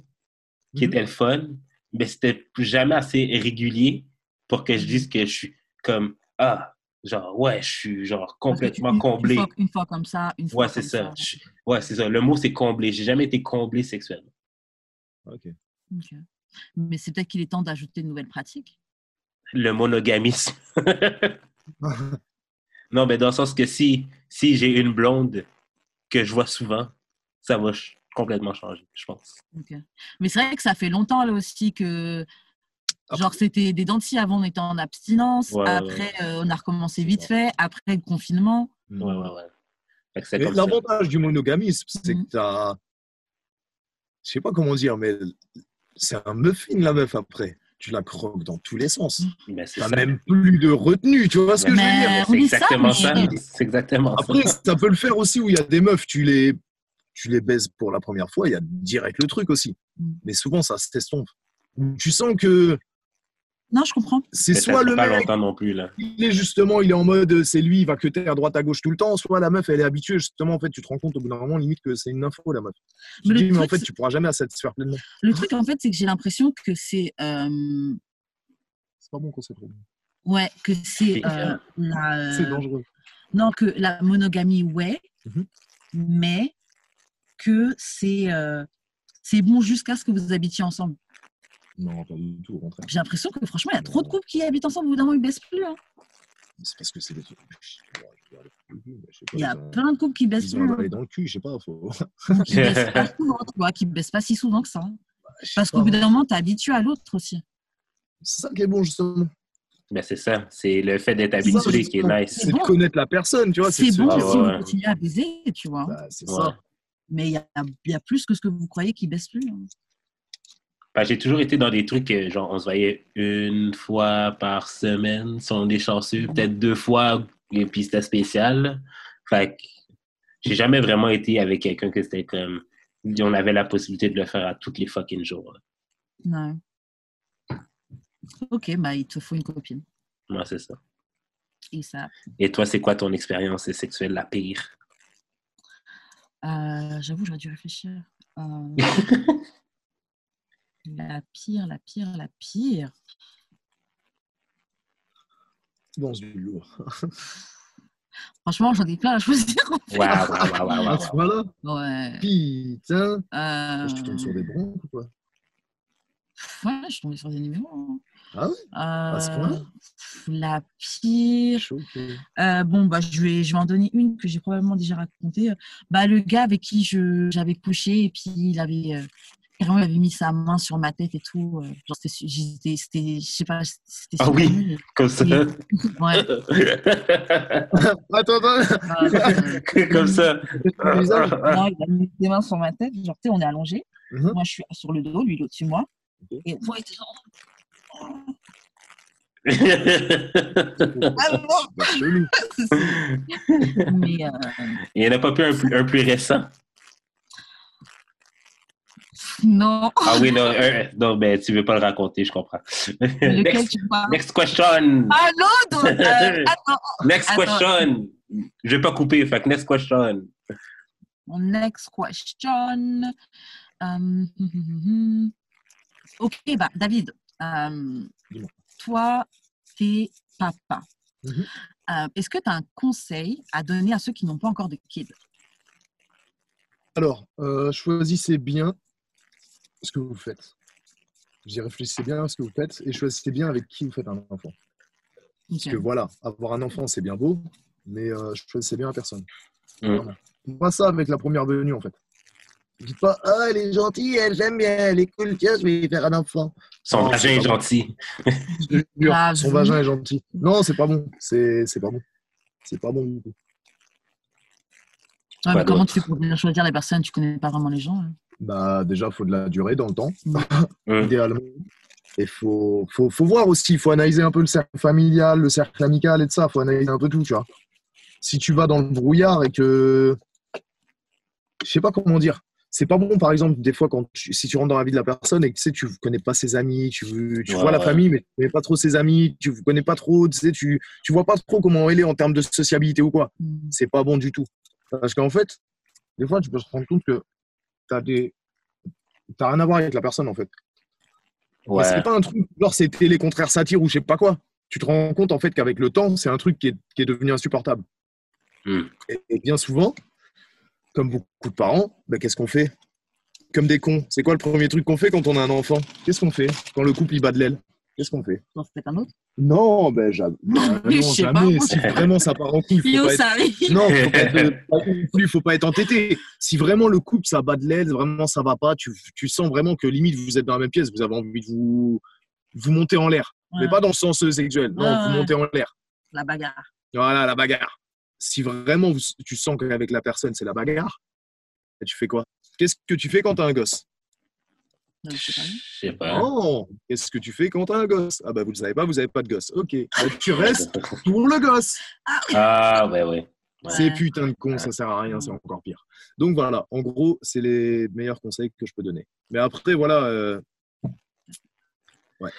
qui Mhm. étaient le fun, mais c'était jamais assez régulier pour que je dise que je suis comme, ah, genre, ouais, je suis genre complètement comblé. Une fois, une fois comme ça, une fois Ouais, c'est comme ça. Je- Ouais, c'est ça. Le mot, c'est comblé. J'ai jamais été comblé sexuellement. Ok. Ok. Mais c'est peut-être qu'il est temps d'ajouter une nouvelle pratique. Le monogamisme. non, mais dans le sens que si, si j'ai une blonde que je vois souvent, ça va complètement changer, je pense. Mais c'est vrai que ça fait longtemps là aussi que. Genre, c'était des dents de scie avant, on était en abstinence. Ouais, ouais, après, euh, on a recommencé vite fait. Après, le confinement. Ouais, ouais, ouais. Ça. l'avantage du monogamisme, c'est Mhm. que t'as. Je sais pas comment dire, mais c'est un muffin, la meuf, après. Tu la croques dans tous les sens. C'est T'as ça. même plus de retenue, tu vois ce que je veux dire C'est ça, exactement ça. C'est exactement Après, ça. ça peut le faire aussi où il y a des meufs, tu les, tu les baises pour la première fois, il y a direct le truc aussi. Mm. Mais souvent, ça s'estompe. Tu sens que Non, je comprends. c'est soit le pas mec, longtemps non plus, là. il est justement, il est en mode, c'est lui, il va cutter à droite à gauche tout le temps, soit la meuf, elle est habituée, justement, en fait, tu te rends compte au bout d'un moment, limite, que c'est une info, la meuf. Tu Mais dis, en fait, tu pourras jamais la satisfaire pleinement. Le truc, en fait, c'est que j'ai l'impression que c'est. euh, C'est pas bon qu'on s'est trop. Ouais, que c'est C'est euh, la. C'est dangereux. Non, que la monogamie, ouais, Mhm. mais que c'est euh, c'est bon jusqu'à ce que vous habitiez ensemble. Non, pas du tout, au contraire. J'ai l'impression que franchement, il y a trop de couples qui habitent ensemble, au bout d'un moment, ils baissent plus. hein. C'est parce que c'est des trucs. Il y a ils ont- plein de couples qui baissent Ils plus. avalé hein. dans le cul, je sais pas. Faut... Qui baissent pas souvent, tu vois, qui baissent pas si souvent que ça. hein. sais Parce qu'au bout d'un moment, tu es habitué à l'autre aussi. C'est ça qui est bon, justement. Mais c'est ça. C'est le fait d'être habitué qui est nice. C'est de connaître la personne, tu vois. C'est bon Ah, dire, si ouais. vous continuez à baiser, tu vois. bah, c'est Ouais. ça. Mais il y a, il y a plus que ce que vous croyez qui baisse plus. hein. Ben, j'ai toujours été dans des trucs, genre, on se voyait une fois par semaine, si on est chanceux, peut-être deux fois, et puis c'était spécial. Fait que j'ai jamais vraiment été avec quelqu'un que c'était comme, on avait la possibilité de le faire à tous les fucking jours. Ouais. Ok, bah il te faut une copine. Moi, c'est ça. Et ça, Et toi, c'est quoi ton expérience sexuelle la pire? Euh, j'avoue, j'aurais dû réfléchir. Euh, la pire, la pire, la pire. Dans du lourd. Franchement, j'en ai plein à choisir. Waouh, waouh, waouh, waouh, À waouh. ce moment-là, Ouais. putain. Euh, Je tombe sur des bronques ou quoi? Ouais, je suis tombée sur des numéros. hein. Ah ouais? À ce Euh, La pire. Choqué. Euh, bon, bah, je, vais, je vais en donner une que j'ai probablement déjà racontée. Bah, le gars avec qui je- j'avais couché, et puis il avait, euh, il avait mis sa main sur ma tête et tout. euh, genre, c'était, je sais pas, c'était Ah oui. Comme ça. Ouais. Attends, attends. Ah, euh, Comme ça. Non, il a mis des mains sur ma tête. Genre, tu sais, on est allongé. Mhm. Moi, je suis sur le dos, lui, il est au-dessus de moi. Et moi, il était genre. Mais, euh, Il n'y en a pas plus un, plus un plus récent. non. Ah oui, non, non, ben tu veux pas le raconter, je comprends. Next, tu parles next question. Ah, euh, Attends. Next attends. question. Je vais pas couper, fait next question. Mon next question. Ok, bah, David, euh, toi, t'es papa. Mhm. Euh, Est-ce que tu as un conseil à donner à ceux qui n'ont pas encore de kids? Alors, euh, choisissez bien ce que vous faites. J'y réfléchissez bien à ce que vous faites et choisissez bien avec qui vous faites un enfant. Parce que voilà, avoir un enfant, c'est bien beau, mais euh, choisissez bien la personne. Mm. Pas ça avec la première venue, en fait. Dites pas, ah, elle est gentille, elle, j'aime bien, elle est cool, tiens, je vais lui faire un enfant. Son Non, vagin est gentil. Je jure, Grave. son vagin est gentil. Non, c'est pas bon. C'est c'est pas bon. C'est pas bon du tout. Ouais, Quoi mais comment tu fais pour bien choisir les personnes? Tu connais pas vraiment les gens. hein. Bah, déjà, il faut de la durée dans le temps, Mm. idéalement. Et faut, faut, faut voir aussi, il faut analyser un peu le cercle familial, le cercle amical et de ça. Il faut analyser un peu tout, tu vois. Si tu vas dans le brouillard et que. Je sais pas comment dire. C'est pas bon, par exemple, des fois, quand tu- si tu rentres dans la vie de la personne et que tu sais, tu connais pas ses amis, tu, tu Ouais, vois la famille, mais tu connais pas trop ses amis, tu connais pas trop, tu sais, tu, tu vois pas trop comment elle est en termes de sociabilité ou quoi. Mm. c'est pas bon du tout. Parce qu'en fait, des fois, tu peux te rendre compte que tu des. T'as rien à voir avec la personne, en fait. Ouais. C'est pas un truc, genre c'était les contraires satires ou je sais pas quoi. Tu te rends compte, en fait, qu'avec le temps, c'est un truc qui est, qui est devenu insupportable. Hmm. Et, et bien souvent, comme beaucoup de parents, ben, qu'est-ce qu'on fait? Comme des cons. C'est quoi le premier truc qu'on fait quand on a un enfant? Qu'est-ce qu'on fait? Quand le couple il bat de l'aile Qu'est-ce qu'on fait? T'en fais un autre Non, ben jamais. Je non, sais pas, jamais. Si vraiment ça part en couille, faut pas être non, faut pas être, plus, faut pas être entêté. Si vraiment le couple ça bat de l'aile, vraiment ça va pas, tu, tu sens vraiment que limite vous êtes dans la même pièce, vous avez envie de vous, vous monter en l'air. Mais pas dans le sens euh, sexuel, non, Ouais, vous ouais. montez en l'air. La bagarre. Voilà, la bagarre. Si vraiment vous- tu sens qu'avec la personne c'est la bagarre, ben, tu fais quoi? Qu'est-ce que tu fais quand t'as un gosse? Je sais pas. Oh, qu'est-ce que tu fais quand t'as un gosse? Ah bah vous le savez pas, vous avez pas de gosse. Ok, Ben, tu restes pour le gosse. Ah, ouais, ouais. Ouais. C'est putain de con, ça sert à rien, c'est encore pire. Donc voilà, en gros, c'est les meilleurs conseils que je peux donner. Mais après, voilà. euh, Ouais.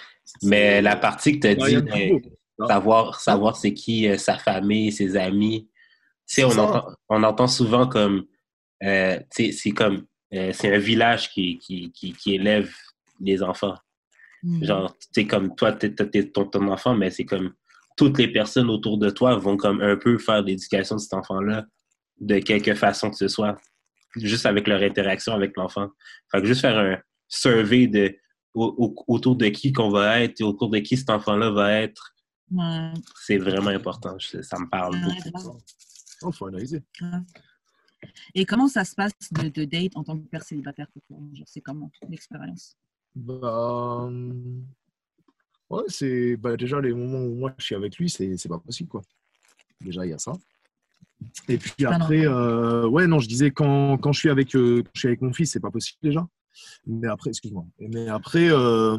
Mais la partie que tu as dit. Ah. savoir, savoir c'est qui euh, sa famille, ses amis. Tu sais, on entend, on entend souvent comme, euh, tu sais, c'est comme, euh, c'est un village qui, qui, qui, qui élève les enfants. Mm. Genre, tu sais, comme toi, t'es- t'es ton, ton enfant, mais c'est comme toutes les personnes autour de toi vont comme un peu faire l'éducation de cet enfant-là de quelque façon que ce soit, juste avec leur interaction avec l'enfant. Fait que juste faire un survey de au- au- autour de qui qu'on va être et autour de qui cet enfant-là va être, Ouais. c'est vraiment important. Je- Ça me parle Ouais, beaucoup. Oh, faut analyser. Et comment ça se passe de, de date en tant que père célibataire pour toi C'est comment l'expérience? Bah, hum, ouais, c'est bah, déjà les moments où moi je suis avec lui, c'est pas possible quoi. Déjà il y a ça. Et puis Pas après, euh, ouais non, je disais quand, quand je suis avec euh, quand je suis avec mon fils, c'est pas possible déjà. Mais après, excuse-moi. Mais après, euh,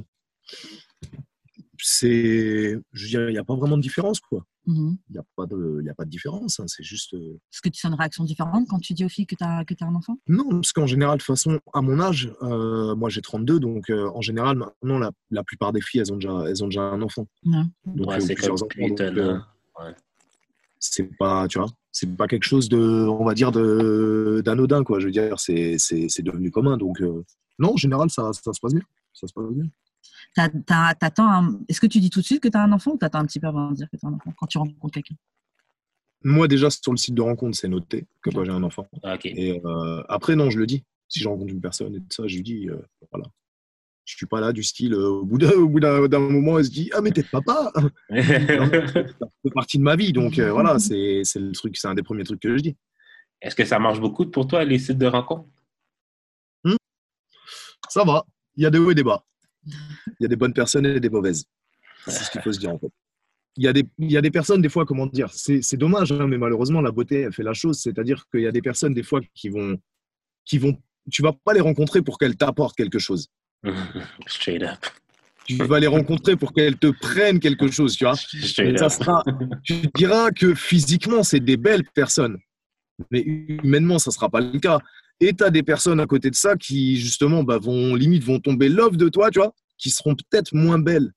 c'est, je veux dire, il n'y a pas vraiment de différence quoi. Mhm. Il n'y a pas de, il y a pas de différence. hein, c'est juste. euh, Est-ce que tu sens une réaction différente quand tu dis aux filles que tu as, que as un enfant? Non, parce qu'en général, de toute façon, à mon âge, euh, moi j'ai 32, donc euh, en général, maintenant, la, la plupart des filles, elles ont déjà, elles ont déjà un enfant. Ouais. Donc, Ouais, euh, c'est euh, c'est pas, tu vois, c'est pas quelque chose de, on va dire, de d'anodin, quoi. Je veux dire, c'est c'est- c'est devenu commun. Donc, euh, non, en général, ça, ça se passe bien. Ça se passe bien. T'as- t'as- t'attends un- Est-ce que tu dis tout de suite que tu as un enfant ou t'attends un petit peu avant de dire que tu as un enfant quand tu rencontres quelqu'un? Moi, déjà, sur le site de rencontre, c'est noté que moi j'ai un enfant. OK. Et euh, après, non, je le dis. Si je rencontre une personne et tout ça, je lui dis, euh, voilà. Je suis pas là du style, euh, au bout d'un au bout d'un d'un moment, elle se dit, ah, mais t'es papa ça fait partie de ma vie. Donc euh, voilà, c'est c'est le truc, c'est un des premiers trucs que je dis. Est-ce que ça marche beaucoup pour toi, les sites de rencontres? Ça va, il y a des hauts et des bas. Il y a des bonnes personnes et des mauvaises. C'est ce qu'il faut se dire en fait. Il y, a des, il y a des personnes, des fois, comment dire, c'est c'est dommage, hein, mais malheureusement, la beauté, elle fait la chose. C'est-à-dire qu'il y a des personnes, des fois, qui vont, qui vont. Tu vas pas les rencontrer pour qu'elles t'apportent quelque chose. Straight up. Tu vas les rencontrer pour qu'elles te prennent quelque chose, tu vois. Ça sera, tu diras que physiquement, c'est des belles personnes. Mais humainement, ça ne sera pas le cas. Et tu as des personnes à côté de ça qui, justement, bah, vont limite vont tomber love de toi, tu vois, qui seront peut-être moins belles,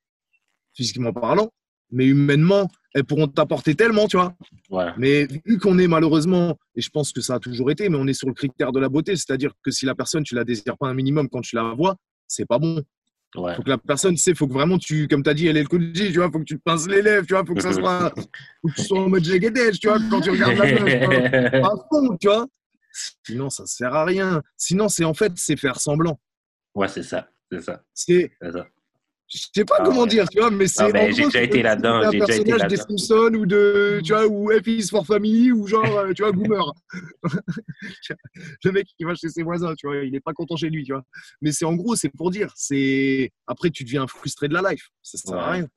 physiquement parlant, mais humainement, elles pourront t'apporter tellement, tu vois. Ouais. Mais vu qu'on est malheureusement, et je pense que ça a toujours été, mais on est sur le critère de la beauté, c'est-à-dire que si la personne, tu la désires pas un minimum quand tu la vois, c'est pas bon. Ouais. Faut que la personne, tu sais, faut que vraiment tu, comme tu as dit, elle est le Koji, tu vois, faut que tu te pinces les lèvres, tu vois, faut que ça soit, faut que tu sois en mode tu vois, quand tu regardes la meuf, à fond, tu vois. Sinon, ça sert à rien. Sinon, c'est en fait, c'est faire semblant. ouais, c'est ça. C'est ça. C'est, je sais pas Ah comment ouais. dire, tu vois, mais c'est. Ah ben, en j'ai déjà été là-dedans, j'ai déjà été personnage des là-dedans. Simpsons ou de, tu vois, ou F for Family ou genre, euh, tu vois, Boomer. le mec qui va chez ses voisins, tu vois, il est pas content chez lui, tu vois. Mais c'est en gros, c'est pour dire, c'est après tu deviens frustré de la life, ça sert à rien,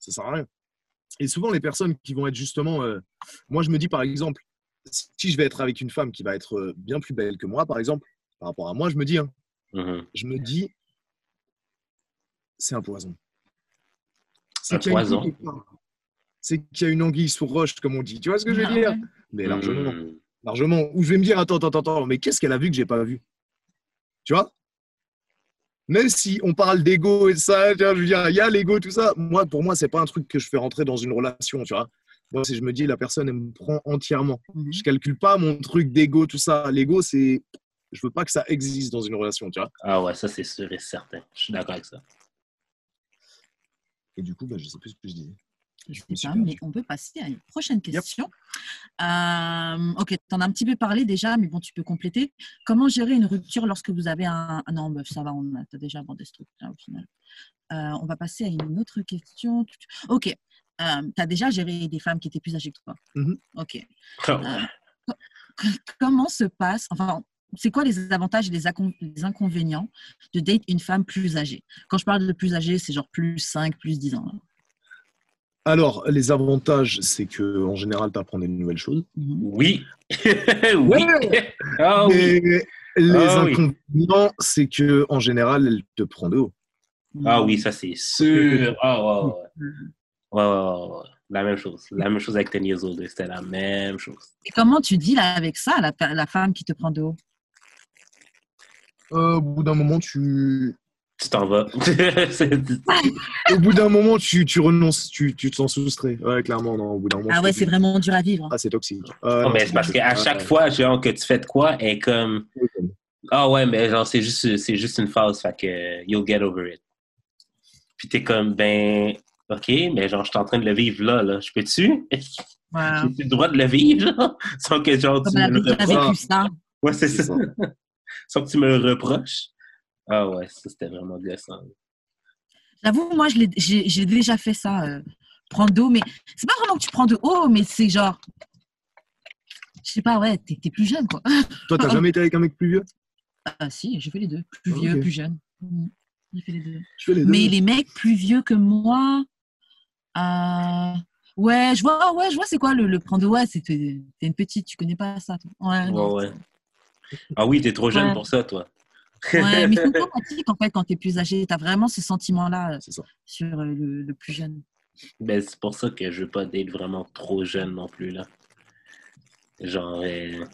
ça sert à rien. Et souvent les personnes qui vont être justement, euh, moi je me dis par exemple, si je vais être avec une femme qui va être euh, bien plus belle que moi, par exemple, par rapport à moi, je me dis, hein, Mhm. je me dis, c'est un poison. C'est qu'il y qu'il y a une anguille sous roche, comme on dit. Tu vois ce que je veux Ah dire? Mais largement, Mhm. largement. Ou je vais me dire, attends, attends, attends, mais qu'est-ce qu'elle a vu que j'ai pas vu? Tu vois? Même si on parle d'ego et de ça, tu vois, je veux dire, il y a l'ego, tout ça. Moi, pour moi, c'est pas un truc que je fais rentrer dans une relation, tu vois. Moi, si je me dis, la personne, elle me prend entièrement. Mhm. Je calcule pas mon truc d'ego, tout ça. L'ego, c'est. Je veux pas que ça existe dans une relation, tu vois. Ah ouais, ça c'est sûr et certain. Je suis d'accord avec ça. Et du coup, bah, je sais plus ce que je disais. Je me sais suis pas, mais on peut passer à une prochaine question. Euh, ok, tu en as un petit peu parlé déjà, mais bon, tu peux compléter. Comment gérer une rupture lorsque vous avez un. Ah non, bah, ça va, on a déjà abordé ce truc-là au final. Euh, on va passer à une autre question. Ok, tu as déjà géré des femmes qui étaient plus âgées que toi. Mhm. Ok. Ah Euh, comment se passe, enfin, c'est quoi les avantages et les, inconvénients de date une femme plus âgée? Quand je parle de plus âgée, c'est genre plus 5, plus 10 ans. hein. Alors, les avantages, c'est que en général, tu apprends des nouvelles choses. Mhm. Oui. oui. Ah oui. Et les Ah oui. inconvénients, c'est que en général, elle te prend de haut. Ah oui, ça c'est sûr. Ah ouais, ouais, ouais. La même chose. La même chose avec Ten Years Older. C'était la même chose. Et comment tu dis là avec ça, la, la femme qui te prend de haut? Euh, au bout d'un moment, tu, Tu t'en vas. Au bout d'un moment, tu, tu renonces, tu, tu te sens soustrait. Ouais, clairement, non. Au bout d'un moment. Ah tu ouais, c'est vraiment dur à vivre. Ah, c'est toxique. Euh, Non, non, mais c'est parce qu'à chaque fois, genre, que tu fais de quoi, est comme Ah ouais, mais genre, c'est juste, c'est juste une phase, fait que you'll get over it. Puis t'es comme, ben, ok, mais genre, je suis en train de le vivre là, là. Je peux-tu? Ouais. J'ai le droit de le vivre, genre? Sans que, genre, tu Comme me le reproches. Ouais, c'est ça. Sans que tu me le reproches. Ah ouais, ça, c'était vraiment gossant. J'avoue, moi, je l'ai- j'ai déjà fait ça, euh, prendre de haut, mais c'est pas vraiment que tu prends de haut, mais c'est genre, je sais pas, ouais, t'es plus jeune, quoi. Toi, t'as jamais été avec un mec plus vieux? Ah si, j'ai fait les deux, plus Ah, vieux, plus jeune. Mhm. J'ai fait les deux. Je fais les deux. Mais les mecs plus vieux que moi, euh, ouais, je vois, ouais, je vois, c'est quoi le, le prendre ouais, c'est t'es une petite, tu connais pas ça, toi. Ouais, Ouais. Ah oui, t'es trop jeune Ouais. pour ça, toi. Ouais, mais c'est automatique en fait quand t'es plus âgé, t'as vraiment ce sentiment-là euh, sur euh, le, le plus jeune. Ben, c'est pour ça que je veux pas d'être vraiment trop jeune non plus, là. Genre, euh,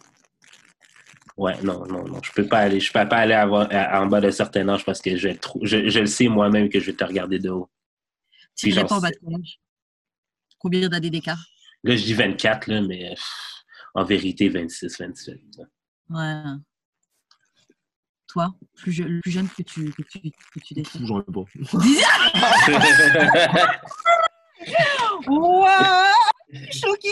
ouais, non, non, non, je peux pas aller, je peux pas aller à- en bas d'un certain âge parce que je, vais être trop, je, je le sais moi-même que je vais te regarder de haut. Pas en bas de quel âge? Combien d'années d'écart Là, je dis 24, là, mais pff, en vérité, 26, 27. là. Ouais. Toi, plus je- le plus jeune que tu, que tu, que tu. J'en ai pas. Ouais Choqué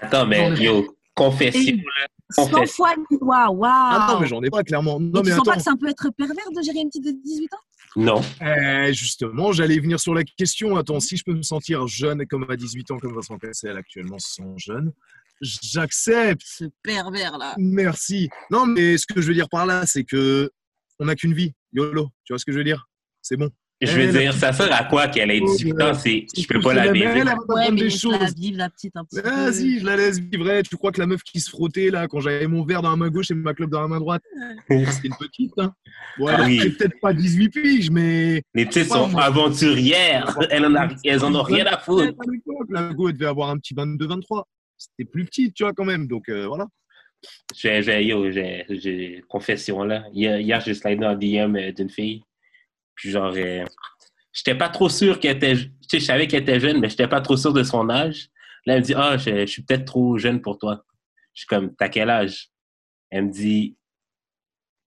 Attends, mais yo, confession, là, 100 confession. fois doigt, waouh Ah non, mais j'en ai pas, clairement. Non, tu mais sens pas que ça peut être pervers de gérer une petite de 18 ans? Non. Eh, justement, j'allais venir sur la question. Attends, si je peux me sentir jeune comme à 18 ans, comme Vincent Cassel actuellement se sent jeune, j'accepte. Ce pervers là. Merci. Non, mais ce que je veux dire par là, c'est que on n'a qu'une vie. YOLO. Tu vois ce que je veux dire? C'est bon. Je veux Eh, dire, ça sert à quoi qu'elle ait 18 ans? C'est, je peux pas la un petit peu. Vas-y, je la laisse vivre. Eh, Tu crois que la meuf qui se frottait là, quand j'avais mon verre dans la main gauche et ma clope dans la main droite, c'était une petite, hein Ouais, Ah oui. elle a peut-être pas 18 piges, mais. Les petites sont aventurières. Elles en, a- elles en ont rien à foutre. À l'époque, La go, elle devait avoir un petit 22-23. C'était plus petite, tu vois, quand même. Donc euh, voilà. J'ai, j'ai, yo, j'ai, j'ai confession là. Hier, hier j'ai slidé en DM euh, d'une fille. Puis genre, euh, j'étais pas trop sûr qu'elle était, tu sais, je savais qu'elle était jeune, mais j'étais pas trop sûr de son âge. Là, elle me dit, ah, je, je suis peut-être trop jeune pour toi. Je suis comme, t'as quel âge? Elle me dit,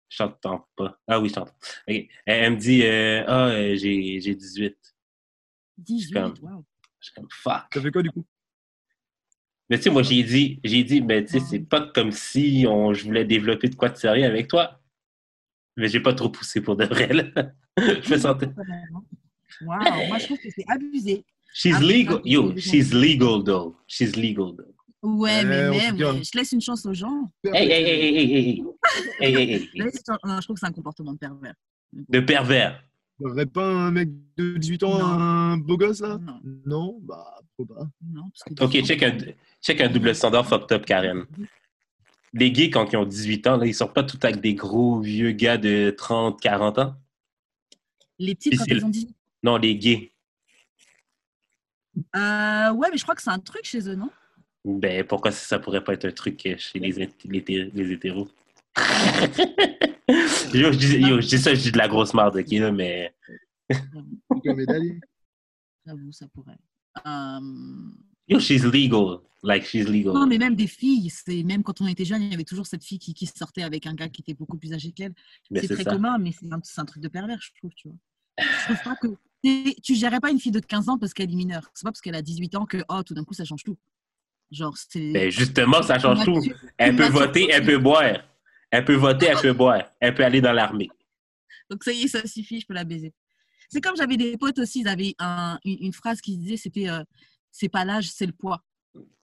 Je t'entends pas. Ah oui, je t'entends. Elle, elle me dit, euh, ah, euh, j'ai j'ai 18. 18, comme- wow. Je suis comme, fuck. Ça fait quoi du coup? Mais tu sais, moi, j'ai dit, j'ai dit, ben, tu sais, c'est pas comme si on, je voulais développer de quoi de sérieux avec toi. Mais j'ai pas trop poussé pour de vrai, là. je me sentais. Wow, moi je trouve que c'est abusé. She's Ah, legal. Yo, she's legal, though. She's legal, though. Ouais, mais même, je laisse une chance aux gens. Hey, hey, hey, hey, hey, hey. Non, je trouve que c'est un comportement de pervers. De pervers. T'aurais pas un mec de 18 ans, Non. un beau gosse là? Non, Non, bah, pourquoi pas. non, parce que OK, check un, check un double standard fucked up, Karen. Les gays, quand ils ont 18 ans, là, ils sortent pas tout avec des gros vieux gars de 30, 40 ans? Les petits, quand ils ont dit. Non, les gays. Euh, ouais, mais je crois que c'est un truc chez eux, non? Ben, pourquoi ça, ça pourrait pas être un truc chez les, les, les hétéros? yo, je dis, yo, je dis ça, je dis de la grosse merde, OK, là, mais... J'avoue, ça pourrait. Euh, Yo, she's legal. Like, she's legal. Non, mais même des filles, c'est même quand on était jeune, il y avait toujours cette fille qui, qui sortait avec un gars qui était beaucoup plus âgé qu'elle. C'est très ça. commun, mais c'est un, truc de pervers, je trouve, tu vois. Je trouve pas que tu gérerais pas une fille de 15 ans parce qu'elle est mineure. C'est pas parce qu'elle a 18 ans que oh, tout d'un coup ça change tout. Genre c'est Ben, justement, ça change tout. Elle peut voter, elle peut boire. Elle peut voter, elle peut boire. Elle peut aller dans l'armée. Donc ça y est, ça suffit, je peux la baiser. C'est comme j'avais des potes aussi, ils avaient un- une, une phrase qui disait c'était euh, c'est pas l'âge, c'est le poids.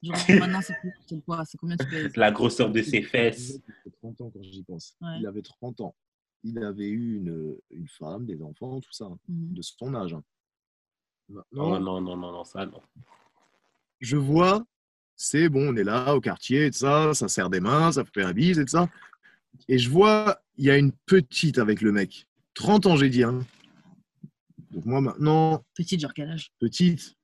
Genre maintenant c'est le poids, c'est combien tu pèses? La grosseur de ses fesses. Il avait 30 ans quand j'y pense. Ouais. Il avait 30 ans. Il avait eu une, une femme, des enfants, tout ça, hein, Mhm. de son âge. hein. Non, Maintenant, non, non, non, non, ça, non. je vois, c'est bon, on est là au quartier, et tout ça, ça serre des mains, ça fait la bise et tout ça. Et je vois, il y a une petite avec le mec. 30 ans, j'ai dit. hein. Donc moi maintenant, Petite, genre quel âge? petite,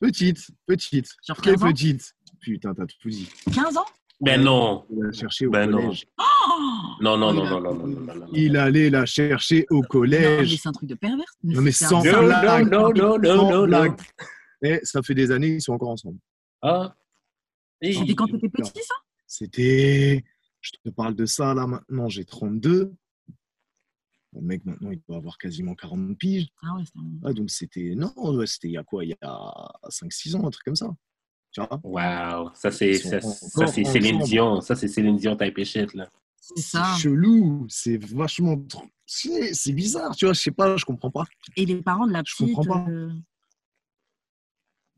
petite, petite, Genre très 15 ans petite. Putain, t'as tout dit. 15 ans Ben non. Il a cherché au Ben non. collège. Oh Non, non, Oh, non, non, non, non, non, non, non. Il allait la chercher au Non, mais collège. c'est un truc de pervers. Non, mais sans un- Non, blague. non, non, non, non, non, non. blague. Et ça fait des années, ils sont encore ensemble. Ah. C'était quand t'étais petit, ça? C'était. Je te parle de ça là maintenant, j'ai 32. Le mec maintenant, il doit avoir quasiment 40 piges. Ah ouais, Ah, donc c'était. Non, ouais, c'était il y a quoi? Il y a 5-6 ans, un truc comme ça. Tu vois? Wow. Ça, c'est, c'est Céline ensemble. Dion. Ça, c'est Céline Dion type et shit, là. C'est ça. chelou, c'est vachement. trop- C'est c'est bizarre, tu vois, je sais pas, je comprends pas. Et les parents de la Je petite. comprends pas. euh,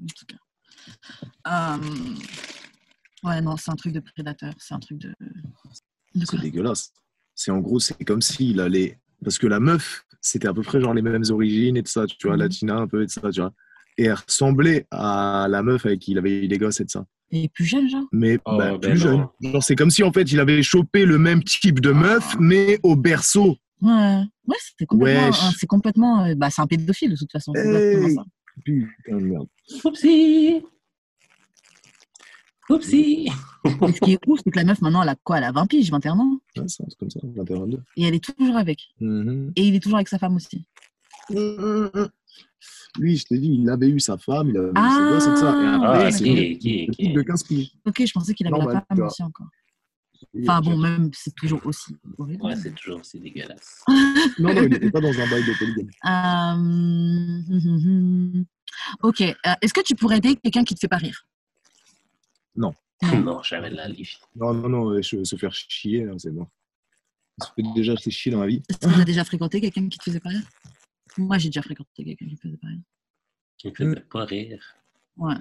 En tout cas. Euh, Ouais, non, c'est un truc de prédateur. C'est un truc de. de C'est dégueulasse. C'est en gros, c'est comme s'il allait. Parce que la meuf, c'était à peu près genre les mêmes origines et tout ça, tu vois, Mhm. latina un peu et tout ça, tu vois. Et elle ressemblait à la meuf avec qui il avait eu des gosses et tout ça. Et plus jeune, genre? Mais Oh, bah, ben plus jeune. non. Genre, c'est comme si en fait il avait chopé le même type de meuf, mais au berceau. Ouais, ouais c'est complètement. Wesh. hein, c'est complètement. euh, Bah, c'est un pédophile, de toute façon. Hey. ça. Putain de merde. Oupsie. Oupsie. Et ce qui est ouf, c'est que la meuf, maintenant, elle a quoi? Elle a 20 piges, 21 ans? Ouais, c'est comme ça, 21 Et elle est toujours avec. Mhm. Et il est toujours avec sa femme aussi. Mhm, mhm. Lui, je t'ai dit, il avait eu sa femme, il avait eu Ah. ses gosses. Et après, Ah, c'est ok, une ok, petite ok. de 15 piges. Ok, je pensais qu'il avait Normal, la femme aussi encore. Enfin bon, même, c'est toujours aussi horrible. Ouais, c'est toujours aussi dégueulasse. Non, non, il n'était pas dans un bail de polygame. Euh, hum, hum, hum. Ok, euh, est-ce que tu pourrais aider quelqu'un qui te fait pas rire? Non, j'avais de la livre. Non, non, non, euh, se, se faire chier, là, c'est mort. Ça fait déjà assez chier dans la vie. Est-ce as déjà fréquenté quelqu'un qui te faisait pas rire? Moi, j'ai déjà fréquenté quelqu'un qui me faisait pas rire. Qui me faisait pas rire. Ouais.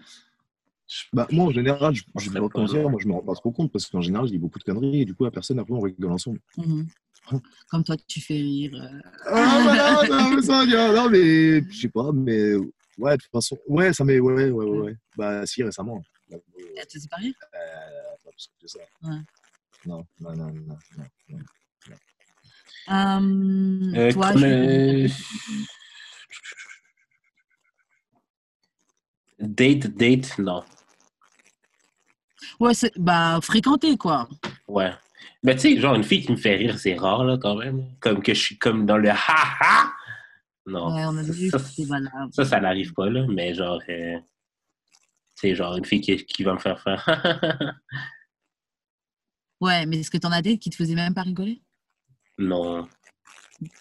Bah, moi, en général, je, je dire, loin. moi, je me rends pas trop compte parce qu'en général, je dis beaucoup de conneries et du coup, la personne, après, on rigole ensemble. Mhm. Comme toi, tu fais rire. euh. Ah, voilà, non, mais ça, gars, non, mais je sais pas, mais ouais, de toute façon, ouais, ça m'est, ouais, ouais, ouais, ouais. Bah, si, récemment. Te faisait pas rire pas plus que ça. Ouais. Non, non, non, non, non, non. Euh, Euh, Toi, comme, je- euh, Date, date, non. Ouais, c'est bah fréquenter quoi. Ouais. Mais tu sais, genre, une fille qui me fait rire, c'est rare, là, quand même. Comme que je suis comme dans le ha-ha. Non. Ouais, on a vu ça, que c'était valable. ça, ça n'arrive pas, là. Mais genre, euh, c'est genre une fille qui, qui va me faire faire Ouais, mais est-ce que t'en as des qui te faisaient même pas rigoler? Non.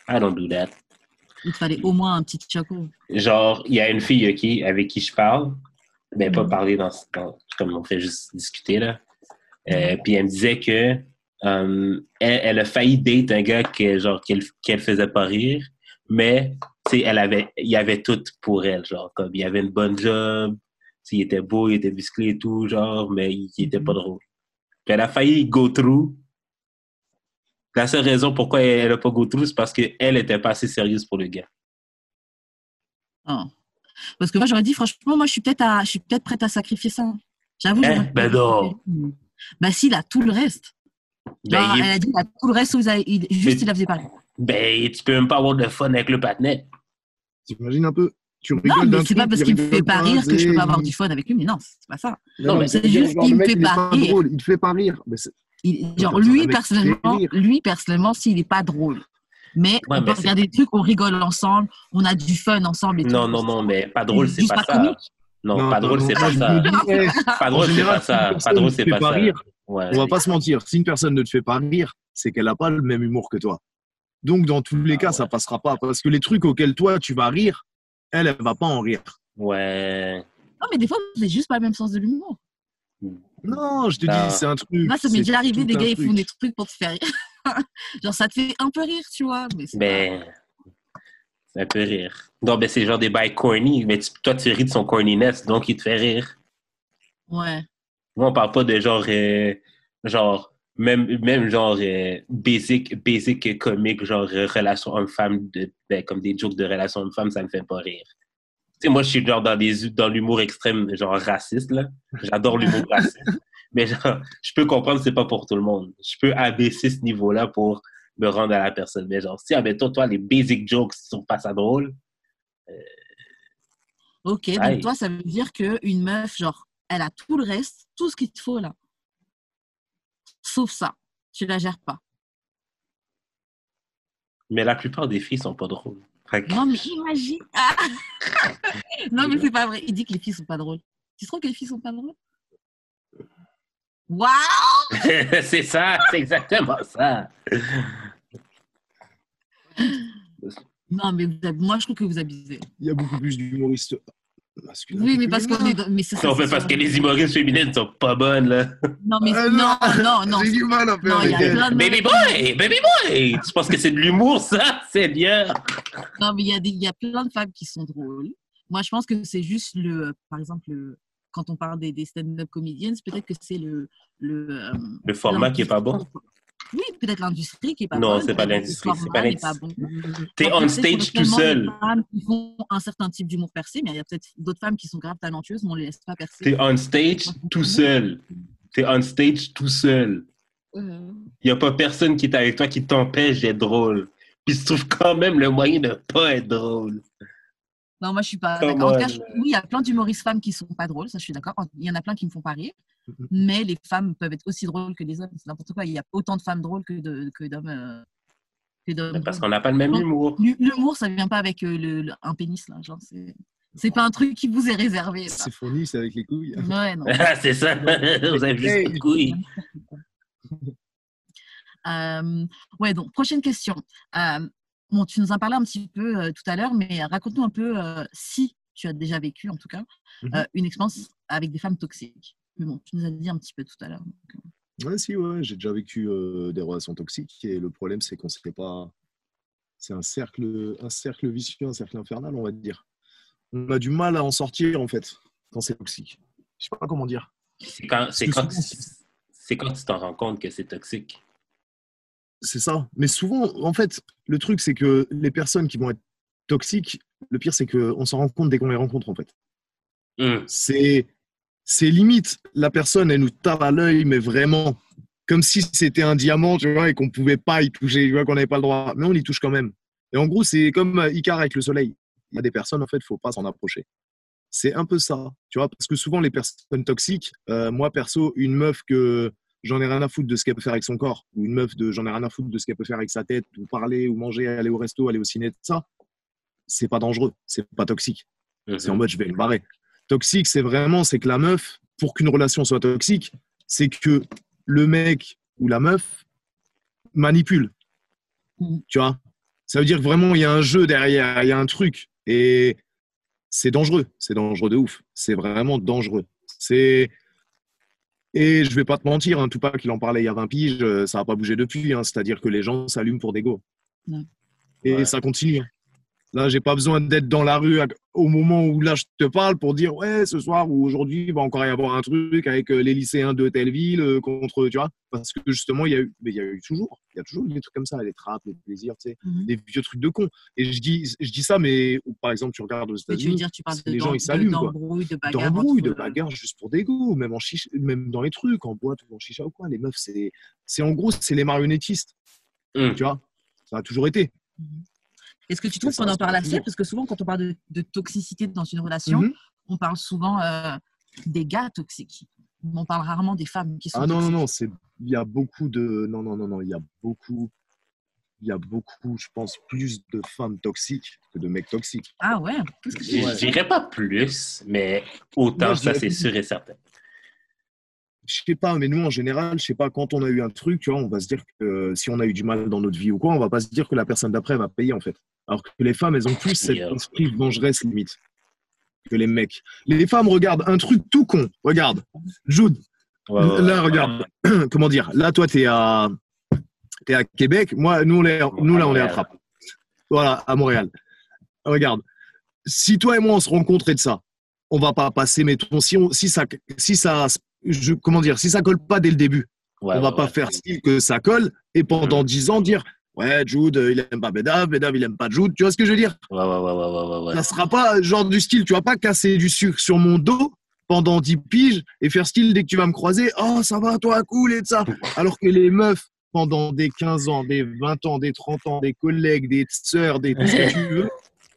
I don't do that. Il te fallait au moins un petit choco. Genre, il y a une fille ok, avec qui je parle, mais pas Mhm. parler dans, dans- comme on fait juste discuter là. Euh. Puis elle me disait que euh, elle, elle a failli date un gars que, genre qu'elle qu'elle faisait pas rire, mais tu sais, elle avait, il y avait tout pour elle, genre comme il y avait une bonne job, il était beau, il était musclé et tout, genre, mais il, il était pas drôle. Puis elle a failli go through. La seule raison pourquoi elle, elle a pas go through, c'est parce qu'elle était pas assez sérieuse pour le gars. Ah. Parce que moi, j'aurais dit, franchement, moi, je suis peut-être à- je suis peut-être prête à sacrifier ça. J'avoue. Eh, ben non. Bah, si, il a tout le reste. Ben, Genre, il- Elle a dit, il a tout le reste, vous avez, il- juste, Mais- il a faisait parler. Ben, tu peux même pas avoir de fun avec le patinet. T'imagines un peu Tu Non, mais c'est pas parce il qu'il me fait pas rire que je peux pas avoir du fun avec lui. Mais non, c'est pas ça. Non, mais c'est juste qu'il me fait pas rire. drôle, il fait pas rire. Mais c'est- Il- genre, lui, personnellement, rire. lui, personnellement, s'il est pas drôle. Mais Ouais, on mais peut regarder des trucs, on rigole ensemble, on a du fun ensemble et tout. Non, non, non, mais pas drôle, c'est pas pas ça. Non, pas drôle, c'est pas ça. Pas drôle, c'est pas ça. Pas drôle, c'est pas ça. On va pas se mentir, si une personne ne te fait pas rire, c'est qu'elle n'a pas le même humour que toi. Donc, dans tous les Ah cas, ouais. ça passera pas. Parce que les trucs auxquels toi, tu vas rire, elle, elle va pas en rire. Ouais. Non, mais des fois, vous n'avez juste pas le même sens de l'humour. Non, je te dis, c'est un truc. Moi, ça m'est déjà arrivé, des gars, ils font des trucs pour te faire rire. genre, ça te fait un peu rire, tu vois. Mais c'est Ben. Ça peut rire. Non, ben, c'est genre des bails corny, mais tu- toi, tu ris de son corniness, donc il te fait rire. Ouais. Moi, on parle pas de genre. euh, genre. Même, même genre euh, basic, basic comique, genre euh, relation homme-femme, de- ben, comme des jokes de relation homme-femme, ça me fait pas rire. Tu sais, moi, je suis genre dans, des, dans l'humour extrême, genre raciste, là. J'adore l'humour raciste. Mais genre, je peux comprendre c'est pas pour tout le monde. Je peux abaisser ce niveau-là pour me rendre à la personne. Mais genre, si, admettons, toi, les basic jokes sont pas ça drôle, Ok, donc Aïe. toi, ça veut dire qu'une meuf, genre, elle a tout le reste, tout ce qu'il te faut là. Sauf ça. Tu la gères pas. mais la plupart des filles sont pas drôles. Non, mais imagine. Ah non, mais c'est pas vrai. Il dit que les filles sont pas drôles. Tu trouves que les filles sont pas drôles? Waouh c'est ça, c'est exactement ça. Non, mais vous moi, je trouve que vous abusez. Il y a beaucoup plus d'humoristes Oui, mais parce qu'on féminins. est. dans- Mais c'est ça, Non, c'est mais parce que les humoristes féminines sont pas bonnes, là. Non, mais Euh, non, non, non. J'ai du mal à faire avec elle. de Baby boy, baby boy! Tu penses que c'est de l'humour, ça? Seigneur! Non, mais il y, a des- y a plein de femmes qui sont drôles. Moi, je pense que c'est juste le. Par exemple, le- quand on parle des, des stand-up comedians, peut-être que c'est le. Le, euh, Le format qui est pas bon. Oui, peut-être l'industrie qui est pas Non, bonne. c'est pas l'industrie, c'est pas n'est pas bon. T'es on stage tout seul. des femmes qui font un certain type d'humour percé, mais il y a peut-être d'autres femmes qui sont grave talentueuses, mais on les laisse pas percer. T'es on stage tout seul. T'es on stage tout seul. Il n'y a pas personne qui est avec toi qui t'empêche d'être drôle. Puis tu trouves quand même le moyen de pas être drôle. Non, moi, je suis pas d'accord. En tout cas, on. je- oui, il y a plein d'humoristes femmes qui sont pas drôles, ça, je suis d'accord. Il y en a plein qui me font pas rire. Mhm. Mais les femmes peuvent être aussi drôles que les hommes. C'est n'importe quoi. Il y a autant de femmes drôles que de- que d'hommes. euh, que Parce qu'on n'a pas le même humour. L'hu- L'humour, ça vient pas avec euh, le, le- un pénis, là. Genre, c'est, c'est pas un truc qui vous est réservé. C'est fourni, c'est avec les couilles. Ouais, non. Ah, c'est ça. Vous avez juste de couilles. Euh, ouais, donc, prochaine question. Euh, bon, tu nous en parlais un petit peu euh, tout à l'heure, mais raconte-nous un peu euh, si tu as déjà vécu, en tout cas, Mhm. euh, une expérience avec des femmes toxiques. Mais bon, tu nous as dit un petit peu tout à l'heure. Ouais, si, ouais, j'ai déjà vécu euh, des relations toxiques et le problème, c'est qu'on ne sait pas. C'est un cercle, un cercle vicieux, un cercle infernal, on va dire. On a du mal à en sortir, en fait, quand c'est toxique. Je sais pas comment dire. C'est quand, c'est que quand, souvent, c'est quand tu t'en rends compte que c'est toxique? C'est ça. Mais souvent, en fait, le truc, c'est que les personnes qui vont être toxiques, le pire, c'est qu'on s'en rend compte dès qu'on les rencontre, en fait. Hum. C'est, c'est limite, la personne, elle nous tape à l'œil, mais vraiment, comme si c'était un diamant, tu vois, et qu'on pouvait pas y toucher, tu vois, qu'on n'avait pas le droit. Mais on y touche quand même. Et en gros, c'est comme euh, Icar avec le soleil. Il y a des personnes, en fait, il faut pas s'en approcher. C'est un peu ça, tu vois, parce que souvent, les personnes toxiques, euh, moi, perso, une meuf que j'en ai rien à foutre de ce qu'elle peut faire avec son corps, ou une meuf de j'en ai rien à foutre de ce qu'elle peut faire avec sa tête, ou parler, ou manger, aller au resto, aller au ciné, tout ça, c'est pas dangereux, c'est pas toxique. C'est en mode je vais me barrer. Toxique, c'est vraiment, c'est que la meuf, pour qu'une relation soit toxique, c'est que le mec ou la meuf manipule. Mhm. Tu vois? Ça veut dire que vraiment, il y a un jeu derrière, il y a un truc. Et c'est dangereux. C'est dangereux de ouf. C'est vraiment dangereux. C'est. Et je vais pas te mentir, hein, Tupac, il en parlait il y a 20 piges, euh, ça n'a pas bougé depuis. hein. C'est-à-dire que les gens s'allument pour des go. Ouais. Et Ouais. ça continue. Là, j'ai pas besoin d'être dans la rue au moment où là je te parle pour dire ouais ce soir ou aujourd'hui il va encore y avoir un truc avec euh, les lycéens de telle ville euh, contre tu vois parce que justement il y a eu mais il y a eu toujours il y a toujours eu des trucs comme ça les trappes les plaisirs tu sais Mhm. des vieux trucs de cons et je dis je dis ça mais par exemple tu regardes aux États-Unis les gens ils s'allument quoi d'embrouilles, de bagarres. d'embrouilles, de entre- bagarres juste pour des goûts, même en même dans les trucs, en boîte ou en chicha ou quoi. Les meufs, c'est, c'est en gros, c'est les marionnettistes, Hum. tu vois. Ça a toujours été. Est-ce que tu trouves qu'on en parle assez? Parce que souvent, quand on parle de, de toxicité dans une relation, Mhm. on parle souvent euh, des gars toxiques. On parle rarement des femmes qui sont Ah non, non, toxiques. non, c'est, il y a beaucoup de, non, non, non, non, il y a beaucoup, il y a beaucoup, je pense, plus de femmes toxiques que de mecs toxiques. Ah ouais? Que Ouais. je dirais pas plus, mais autant, ça, c'est plus. sûr et certain. Je sais pas, mais nous, en général, je sais pas, quand on a eu un truc, tu vois, on va se dire que euh, si on a eu du mal dans notre vie ou quoi, on va pas se dire que la personne d'après va payer, en fait. Alors que les femmes, elles ont plus cet Yeah. esprit vengeresse, limite, que les mecs. Les femmes regardent un truc tout con. Regarde, Jude, Ouais, ouais, là, ouais. regarde, comment dire, là, toi, t'es à, t'es à Québec, moi, nous, on est, nous là, on est à. Trappes. Voilà, à Montréal. Regarde, si toi et moi, on se rencontrait de ça, on va pas passer, mettons, si, on, si ça, si ça, je, comment dire, si ça colle pas dès le début, Ouais, on va ouais, pas ouais. faire style que ça colle et pendant dix ans dire ouais Jude euh, il aime pas Bedav, Bedav il aime pas Jude, tu vois ce que je veux dire? Ouais, ouais, ouais, ouais, ouais, ouais, ouais. Ça sera pas genre du style, tu vas pas casser du sucre sur mon dos pendant 10 piges et faire style dès que tu vas me croiser, oh ça va toi cool et de ça. Alors que les meufs pendant des 15 ans, des 20 ans, des 30 ans, des collègues, des sœurs, des tout ce que tu veux,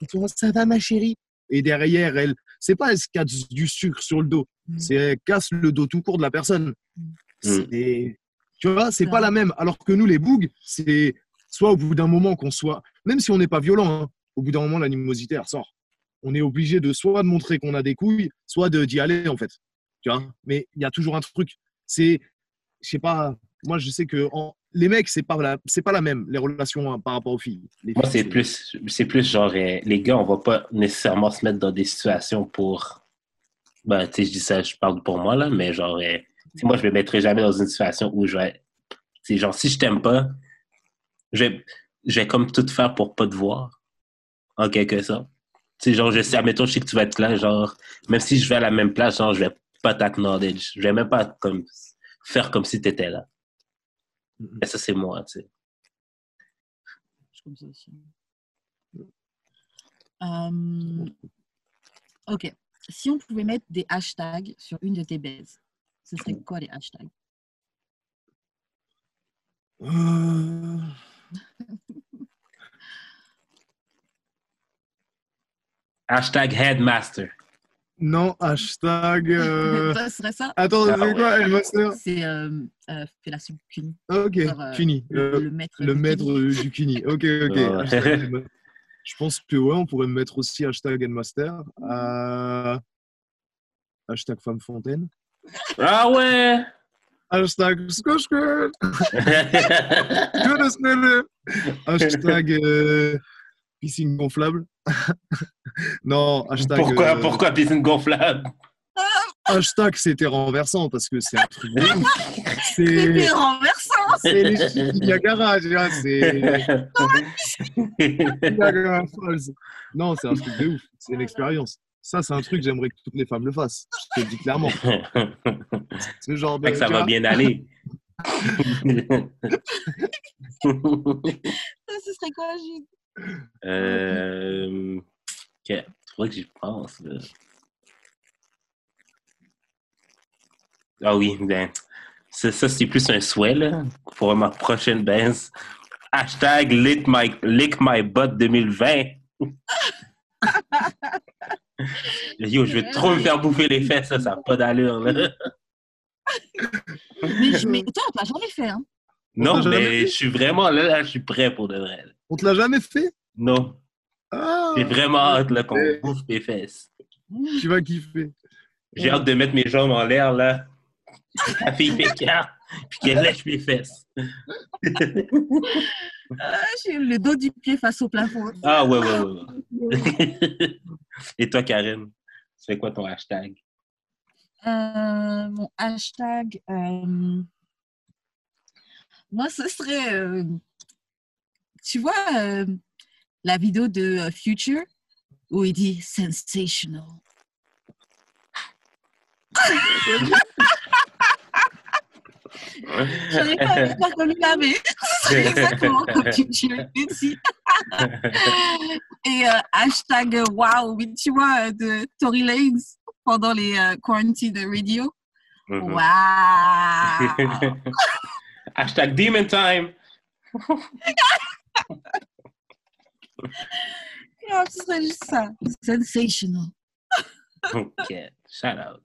elles ça va ma chérie? Et derrière elle, c'est pas elle se casse du sucre sur le dos, Mm. c'est elle casse le dos tout court de la personne. Mm. C'est- Tu vois, c'est pas la même. Alors que nous, les bougs, c'est soit au bout d'un moment qu'on soit, même si on n'est pas violent, hein, au bout d'un moment, l'animosité ressort. On est obligé de soit de montrer qu'on a des couilles, soit de d'y aller en fait. Tu vois? Mais il y a toujours un truc. C'est, je sais pas. Moi, je sais que en- les mecs, c'est pas la, c'est pas la même les relations hein, par rapport aux filles. Les Moi, c'est plus, c'est plus genre, euh, les gars, on va pas nécessairement se mettre dans des situations pour. Ben, tu sais, je dis ça, je parle pour moi, là, mais genre, euh, tu moi, je me mettrai jamais dans une situation où je vais. Tu sais, genre, si je t'aime pas, je vais, je vais comme tout faire pour pas te voir, en quelque sorte. Tu sais, genre, je sais, admettons, je sais que tu vas être là, genre, même si je vais à la même place, genre, je vais pas t'acknowledge. Je vais même pas comme, faire comme si t'étais là. Mhm. Mais ça, c'est moi, tu sais. Je suis comme ça aussi. Euh, ok. Si on pouvait mettre des hashtags sur une de tes baises, ce serait quoi les hashtags? Euh, Hashtag headmaster. Non, hashtag. euh, Ça serait ça Attends, Ah c'est ouais. quoi, Elmaster C'est euh, euh, fellation cuni. Ok, euh, Cuny. Le, le maître. Le du maître cuni. du Kini. Ok, ok. Je pense que ouais, on pourrait mettre aussi hashtag Headmaster. Euh, hashtag Femme Fontaine. Ah ouais! Hashtag Squash Girl. Que de snelle. Hashtag euh, piscine gonflable. non, hashtag. pourquoi, euh, pourquoi piscine gonflable? Hashtag c'était renversant parce que c'est un truc de ouf. C'était C'est renversant c'est les Niagara, tu vois, c'est. Niagara Falls. Non, c'est un truc de ouf. C'est une expérience. Ça, c'est un truc que j'aimerais que toutes les femmes le fassent. Je te le dis clairement. Ce genre de. Que ça va bien aller. Ça, ce serait quoi, Jude? Euh... ok, Faudrait que j'y pense. là. Ah oui, ben, ça, ça, c'est plus un souhait là, pour ma prochaine baisse. Hashtag lick my, lick my butt 2020. Yo, je vais trop me faire bouffer les fesses, ça, ça n'a pas d'allure. là. mais, je- mais toi, on jamais fait. Hein? Non, mais je suis vraiment là, là, je suis prêt pour de vrai. On te l'a jamais fait? Non, Ah j'ai vraiment hâte là, qu'on bouffe mes fesses. Tu vas kiffer. J'ai hâte de mettre mes jambes en l'air, là. La fille. Puis qu'elle lèche mes fesses. Ah, J'ai le dos du pied face au plafond. Ah, ouais, ouais, ouais. ouais. Et toi, Karen, c'est quoi ton hashtag? Euh, mon hashtag, euh, moi, ce serait, euh, tu vois, euh, la vidéo de euh, Future où il dit sensational. J'en ai pas de faire comme là, mais c'est exactement comme Future. Et euh, hashtag wow, tu vois, de Tory Lanez pendant les euh, quarantine radio. Mhm. Wow! hashtag Demon Time. Non, ce serait juste ça. Sensational. OK. Shout out.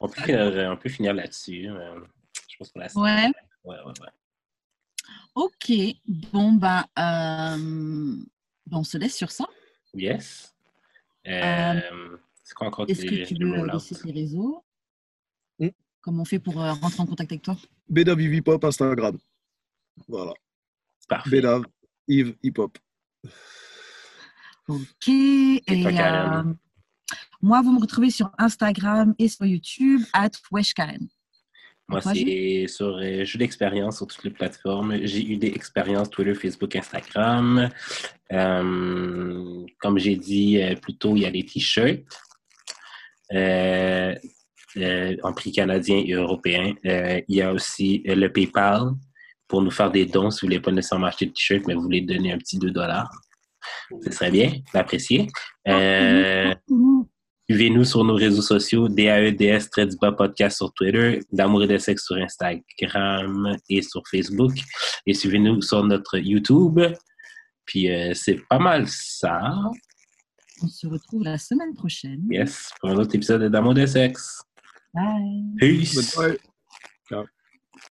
On peut finir, on peut finir là-dessus. euh, Je pense qu'on a Ouais. Ouais, ouais, ouais. Ok. Bon, ben, euh, ben, on se laisse sur ça. Yes. Euh, c'est quoi encore Est-ce que tu veux euh, laisser tes réseaux? Hmm. Comment on fait pour euh, rentrer en contact avec toi? Hip Hop Instagram. Voilà. Parfait. Yves Hip Hop. Ok. Et, euh, moi, vous me retrouvez sur Instagram et sur YouTube, at Weshkaren. Moi, c'est sur euh, jeu d'expérience sur toutes les plateformes. J'ai eu des expériences Twitter, Facebook, Instagram. Euh, comme j'ai dit euh, plus tôt, il y a des t-shirts euh, euh, en prix canadien et européen. Euh, il y a aussi euh, le PayPal pour nous faire des dons si vous voulez pas nécessairement acheter de t-shirt, mais vous voulez donner un petit 2 dollars. Ce serait bien, l'apprécier. Euh, Suivez-nous sur nos réseaux sociaux, DAEDS, du bas podcast sur Twitter, d'amour et de sexe sur Instagram et sur Facebook. Et suivez-nous sur notre YouTube. Puis euh, c'est pas mal ça. On se retrouve la semaine prochaine. Yes, pour un autre épisode de d'amour et de sexe. Bye. Peace! Soirée. Ciao.